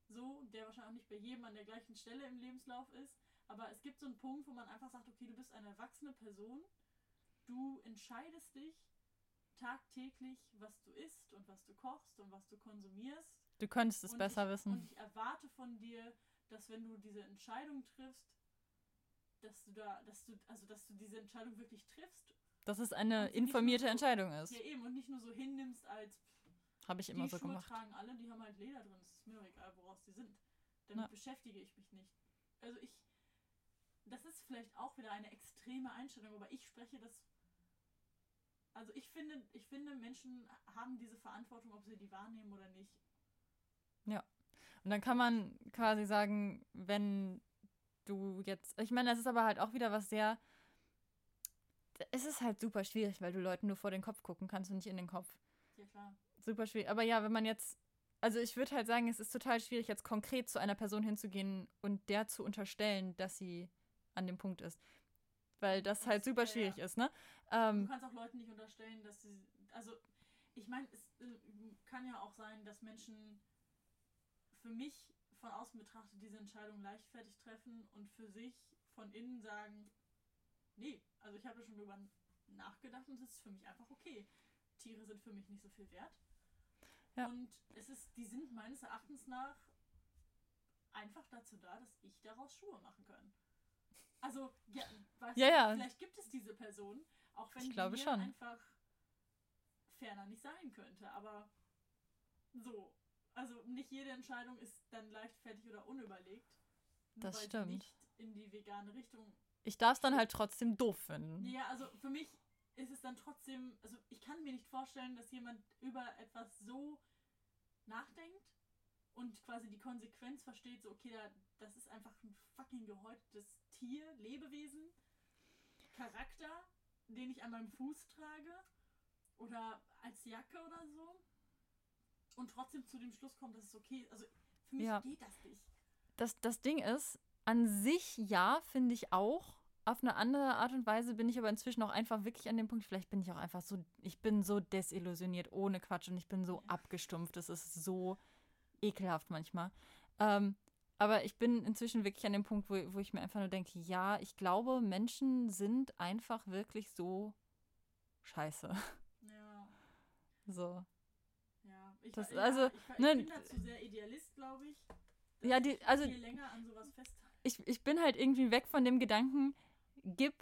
so, der wahrscheinlich auch nicht bei jedem an der gleichen Stelle im Lebenslauf ist, aber es gibt so einen Punkt, wo man einfach sagt, okay, du bist eine erwachsene Person, du entscheidest dich tagtäglich, was du isst und was du kochst und was du konsumierst. Du könntest es und besser ich, wissen. Und ich erwarte von dir, dass wenn du diese Entscheidung triffst, dass du da, dass du, also dass du diese Entscheidung wirklich triffst. Dass es eine informierte so, Entscheidung ist. Ja, eben, und nicht nur so hinnimmst als habe ich immer so Schuhe gemacht. tragen alle, die haben halt Leder drin, es ist mir egal, woraus die sind. Damit ja. beschäftige ich mich nicht. Also ich, das ist vielleicht auch wieder eine extreme Einstellung, aber ich spreche das also ich finde, ich finde, Menschen haben diese Verantwortung, ob sie die wahrnehmen oder nicht. Ja. Und dann kann man quasi sagen, wenn du jetzt, ich meine, das ist aber halt auch wieder was sehr, es ist halt super schwierig, weil du Leuten nur vor den Kopf gucken kannst und nicht in den Kopf. Ja, klar. Super schwierig. Aber ja, wenn man jetzt, also ich würde halt sagen, es ist total schwierig, jetzt konkret zu einer Person hinzugehen und der zu unterstellen, dass sie an dem Punkt ist weil das, das halt super schwierig ja. ist, ne? Ähm, du kannst auch Leuten nicht unterstellen, dass sie, also ich meine, es äh, kann ja auch sein, dass Menschen für mich von außen betrachtet diese Entscheidung leichtfertig treffen und für sich von innen sagen, nee, also ich habe ja schon drüber nachgedacht und es ist für mich einfach okay. Tiere sind für mich nicht so viel wert. Ja. Und es ist, die sind meines Erachtens nach einfach dazu da, dass ich daraus Schuhe machen kann. Also, ja, weißt Ja, du, ja. vielleicht gibt es diese Person, auch wenn Ich glaube die schon. einfach ferner nicht sein könnte. Aber so, also nicht jede Entscheidung ist dann leichtfertig oder unüberlegt. Das weil stimmt. nicht in die vegane Richtung Ich darf es dann halt trotzdem doof finden. ja, also für mich ist es dann trotzdem, also ich kann mir nicht vorstellen, dass jemand über etwas so nachdenkt und quasi die Konsequenz versteht, so okay, da, das ist einfach ein fucking gehäutetes Tier, Lebewesen, Charakter, den ich an meinem Fuß trage oder als Jacke oder so und trotzdem zu dem Schluss kommt, dass es okay ist. Also für mich Ja. geht das nicht. Das, das Ding ist, an sich ja, finde ich auch. Auf eine andere Art und Weise bin ich aber inzwischen auch einfach wirklich an dem Punkt, vielleicht bin ich auch einfach so, ich bin so desillusioniert, ohne Quatsch und ich bin so Ja. abgestumpft. Das ist so ekelhaft manchmal. Ähm, aber ich bin inzwischen wirklich an dem Punkt, wo, wo ich mir einfach nur denke, ja, ich glaube, Menschen sind einfach wirklich so scheiße. Ja. So. Ja, ich, Das- also, ich, ich ne, bin dazu sehr Idealist, glaube ich. Ja, die- ich also- viel länger an sowas festhalte. ich, ich bin halt irgendwie weg von dem Gedanken, gib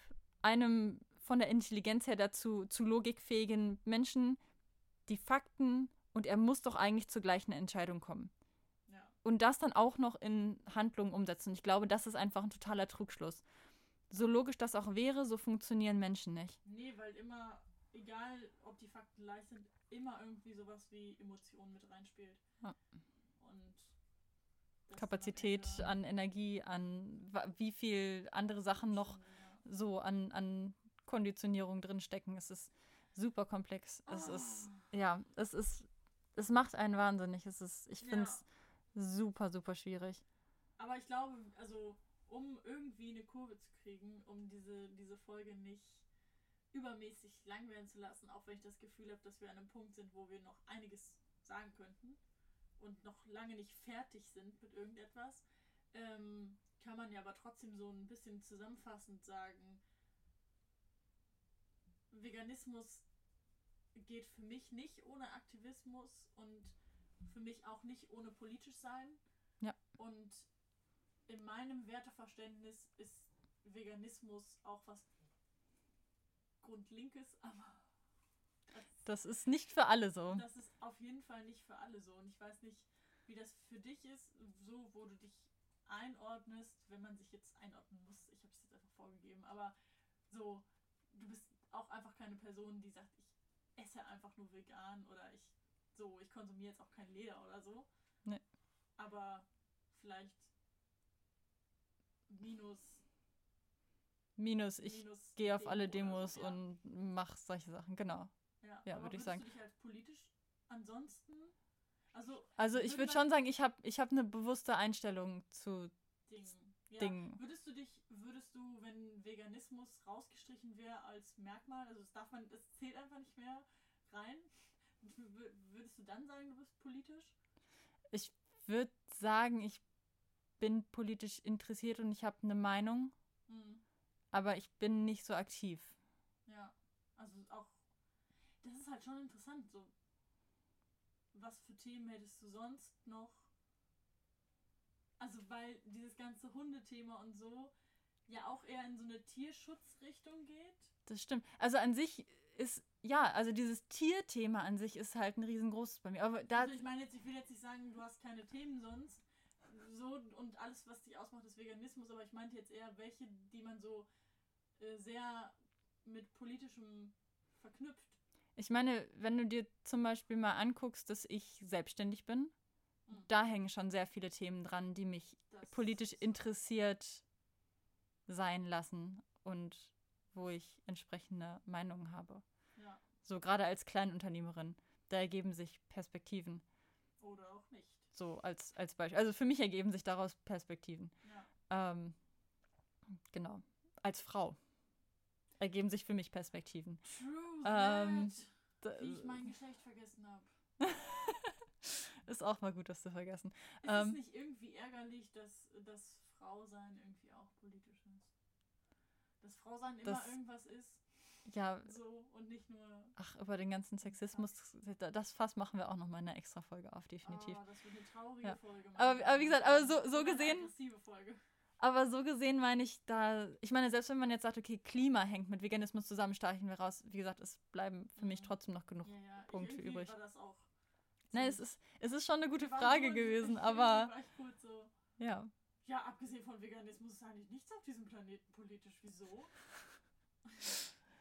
einem von der Intelligenz her dazu zu logikfähigen Menschen die Fakten und er muss doch eigentlich zur gleichen Entscheidung kommen. Und das dann auch noch in Handlungen umsetzen. Ich glaube, das ist einfach ein totaler Trugschluss. So logisch das auch wäre, so funktionieren Menschen nicht. Nee, weil immer, egal ob die Fakten leicht sind, immer irgendwie sowas wie Emotionen mit reinspielt. Ja. Und Kapazität an Energie, an wie viel andere Sachen noch so an, an Konditionierung drinstecken. Es ist super komplex. Es ist, Ah. ja, es ist, es macht einen wahnsinnig. Es ist, ich Ja. finde es super, super schwierig. Aber ich glaube, also um irgendwie eine Kurve zu kriegen, um diese, diese Folge nicht übermäßig lang werden zu lassen, auch wenn ich das Gefühl habe, dass wir an einem Punkt sind, wo wir noch einiges sagen könnten und noch lange nicht fertig sind mit irgendetwas, ähm, kann man ja aber trotzdem so ein bisschen zusammenfassend sagen, Veganismus geht für mich nicht ohne Aktivismus und für mich auch nicht ohne politisch sein. Ja. Und in meinem Werteverständnis ist Veganismus auch was Grundlinkes, aber das, Das ist nicht für alle so. das ist auf jeden Fall nicht für alle so. Und ich weiß nicht, wie das für dich ist, so wo du dich einordnest, wenn man sich jetzt einordnen muss. Ich habe es jetzt einfach vorgegeben, aber so, du bist auch einfach keine Person, die sagt, ich esse einfach nur vegan oder ich so, ich konsumiere jetzt auch kein Leder oder so. Nee. Aber vielleicht minus, Minus, ich gehe auf alle Demo oder Demos so, ja. und mach solche Sachen, genau. Ja, Ja, würde ich sagen. Du dich als politisch ansonsten, also Also ich Würde schon sagen, ich habe ich hab eine bewusste Einstellung zu Dingen. Ja. Dingen. Würdest du dich, würdest du, wenn Veganismus rausgestrichen wäre als Merkmal, also das darf man, das zählt einfach nicht mehr rein, würdest du dann sagen, du bist politisch? Ich würde sagen, ich bin politisch interessiert und ich habe eine Meinung, Hm. aber ich bin nicht so aktiv. Ja, also auch, das ist halt schon interessant, so, was für Themen hättest du sonst noch? Also, weil dieses ganze Hundethema und so ja auch eher in so eine Tierschutzrichtung geht. Das stimmt. Also an sich ist, ja, also dieses Tierthema an sich ist halt ein riesengroßes bei mir. Aber da, Also ich meine jetzt, ich will jetzt nicht sagen, du hast keine Themen sonst. So und alles, was dich ausmacht, ist Veganismus, aber ich meinte jetzt eher welche, die man so äh, sehr mit politischem verknüpft. ich meine, wenn du dir zum Beispiel mal anguckst, dass ich selbstständig bin, Mhm. da hängen schon sehr viele Themen dran, die mich Das politisch interessiert sein lassen und wo ich entsprechende Meinungen habe. Ja, So gerade als Kleinunternehmerin, da ergeben sich Perspektiven. oder auch nicht. So als, als Beispiel. Also für mich ergeben sich daraus Perspektiven. Ja. Ähm, genau. Als Frau ergeben sich für mich Perspektiven. True Ähm, Wie ich mein Geschlecht vergessen habe. ist auch mal gut, das zu vergessen. Ist Ähm, es nicht irgendwie ärgerlich, dass das Frausein irgendwie auch politisch? Dass Frausein immer Das- irgendwas ist? Ja, So und nicht nur. ach, über den ganzen Sexismus, das Fass machen wir auch noch mal in einer extra Folge auf, definitiv. Oh, das wird eine traurige Ja. Folge. Aber- aber wie gesagt, aber so- so Oder eine gesehen- aggressive Folge. Aber so gesehen meine ich da, ich meine, selbst wenn man jetzt sagt, okay, Klima hängt mit Veganismus zusammen, streichen wir raus. Wie gesagt, es bleiben für mich trotzdem noch genug. Ja, ja. Punkte irgendwie übrig. War das auch Nein, es ist, es ist schon eine gute Frage gewesen, aber War ich kurz so, ja. Ja, abgesehen von Veganismus ist eigentlich nichts auf diesem Planeten politisch. Wieso?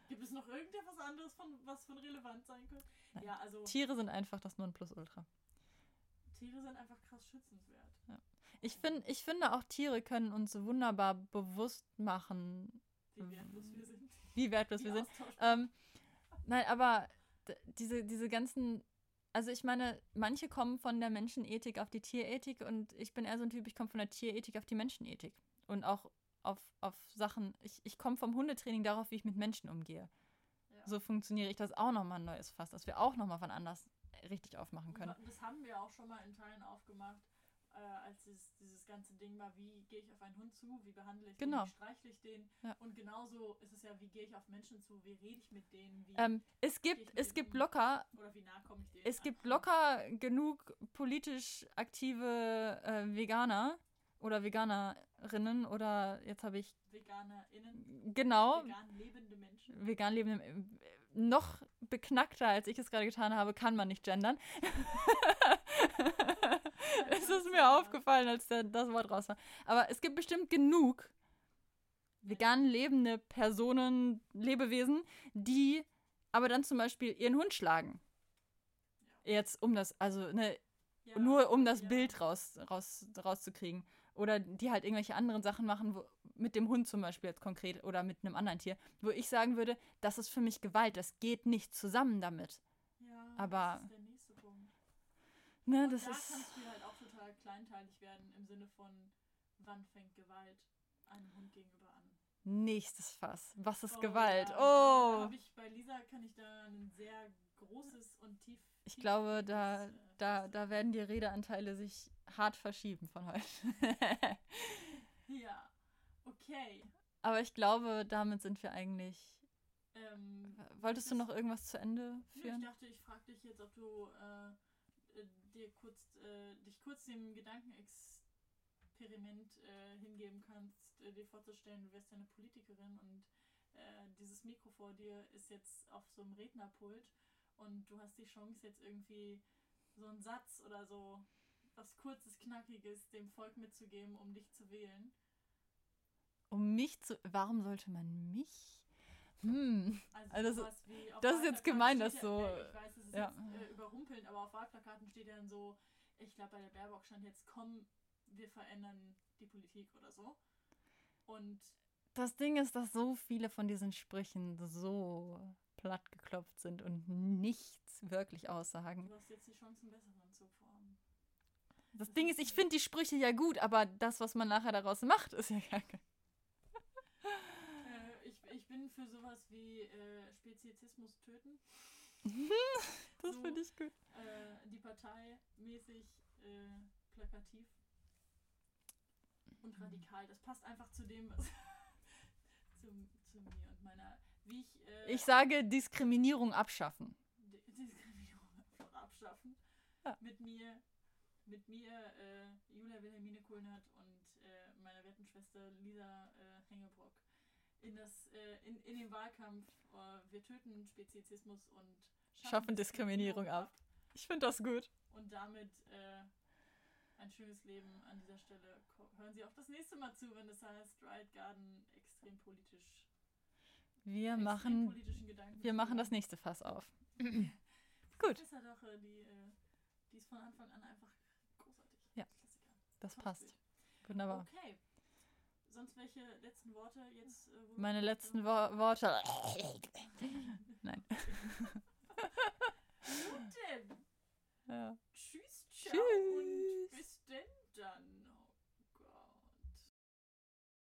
Gibt es noch irgendetwas anderes, von, was von relevant sein könnte? Nein. Ja, also Tiere sind einfach das Nonplusultra. Tiere sind einfach krass schützenswert. Ich, find, ich finde auch Tiere können uns wunderbar bewusst machen, Wie wertlos wir sind. wie wertlos wir sind. Ähm, nein, aber diese, diese ganzen, also ich meine, manche kommen von der Menschenethik auf die Tierethik und ich bin eher so ein Typ, ich komme von der Tierethik auf die Menschenethik. Und auch auf, auf Sachen, ich, ich komme vom Hundetraining darauf, wie ich mit Menschen umgehe. Ja. So funktioniere ich das auch nochmal ein neues Fass, dass wir auch nochmal von anders richtig aufmachen können. Das haben wir auch schon mal in Teilen aufgemacht, äh, als es, dieses ganze Ding war, wie gehe ich auf einen Hund zu, wie behandle ich Genau. den, wie streichle ich den. Ja. Und genauso ist es ja, wie gehe ich auf Menschen zu, wie rede ich mit denen, wie, Ähm, es gibt, Ich es gibt ihm. locker oder wie nah komme ich denen. Es gibt an. locker genug politisch aktive äh, Veganer oder Veganerinnen oder jetzt habe ich VeganerInnen, genau vegan lebende Menschen. vegan lebende äh, noch beknackter als ich es gerade getan habe, kann man nicht gendern. es ist mir aufgefallen, als der, das Wort raus war. Aber es gibt bestimmt genug vegan lebende Personen, Lebewesen, die aber dann zum Beispiel ihren Hund schlagen. Jetzt um das, also ne, Ja, nur um das ja. Bild raus, raus, rauszukriegen. Oder die halt irgendwelche anderen Sachen machen, wo, mit dem Hund zum Beispiel jetzt konkret oder mit einem anderen Tier, wo ich sagen würde, das ist für mich Gewalt, das geht nicht zusammen damit. Ja, aber- das ist der nächste Punkt. Ne, Und das da ist. kannst du halt auch total kleinteilig werden im Sinne von, wann fängt Gewalt einem Hund gegenüber an. Nächstes Fass. Was ist Oh, Gewalt? ja. Oh! ich, bei Lisa kann ich da ein sehr großes und tief. Ich glaube, da, äh, da, da werden die Redeanteile sich hart verschieben von heute. Ja, okay. Aber ich glaube, damit sind wir eigentlich. Ähm, Wolltest du noch irgendwas zu Ende Nö, ich führen? dachte, ich frage dich jetzt, ob du äh, äh, dir kurz, äh, dich kurz dem Gedankenexperiment äh, hingeben kannst, äh, dir vorzustellen, du wärst ja eine Politikerin und äh, dieses Mikro vor dir ist jetzt auf so einem Rednerpult und du hast die Chance jetzt irgendwie so einen Satz oder so was kurzes, knackiges dem Volk mitzugeben, um dich zu wählen. Um mich zu. Warum sollte man mich? Hm. Also, Also das- das ist jetzt gemein, das so, Ja, ich weiß, es ist ja. jetzt äh, überrumpelnd, aber auf Wahlplakaten steht ja dann so, ich glaube bei der Baerbock stand jetzt, komm, wir verändern die Politik oder so. Und Das Ding ist, dass so viele von diesen Sprüchen so platt geklopft sind und nichts wirklich aussagen. du hast jetzt die Chance, einen besseren zu formen. Das Ding ist, ich finde die Sprüche ja gut, aber das, was man nachher daraus macht, ist ja ich, ich bin für sowas wie äh, Speziesismus töten. Das So. finde ich gut. Äh, die Partei mäßig äh, plakativ und radikal. Das passt einfach zu dem, was zu, zu mir und meiner, wie ich, äh, Ich sage Diskriminierung abschaffen. D- Diskriminierung abschaffen. Ja. Mit mir, mit mir, äh, Julia Wilhelmine Kohlnert und äh, meiner werten Schwester Lisa äh, Hengebrock in, das, äh, in, in den Wahlkampf. Äh, wir töten Speziesismus und Schaffen Diskriminierung ab. Ich finde das gut. Und damit äh, ein schönes Leben an dieser Stelle. Hören Sie auch das nächste Mal zu, wenn es heißt Riot Garden extrem politisch. Wir extrem machen, wir machen das nächste Fass auf. Das Gut, ist ja doch, äh, die, äh, die ist von Anfang an einfach großartig. Ja. Klassiker. das Topspiel. passt. Wunderbar. Okay sonst welche letzten Worte jetzt? Äh, Meine letzten Wo Worte. Nein. Nun denn. Ja. Tschüss, ciao Tschüss. und bis denn dann.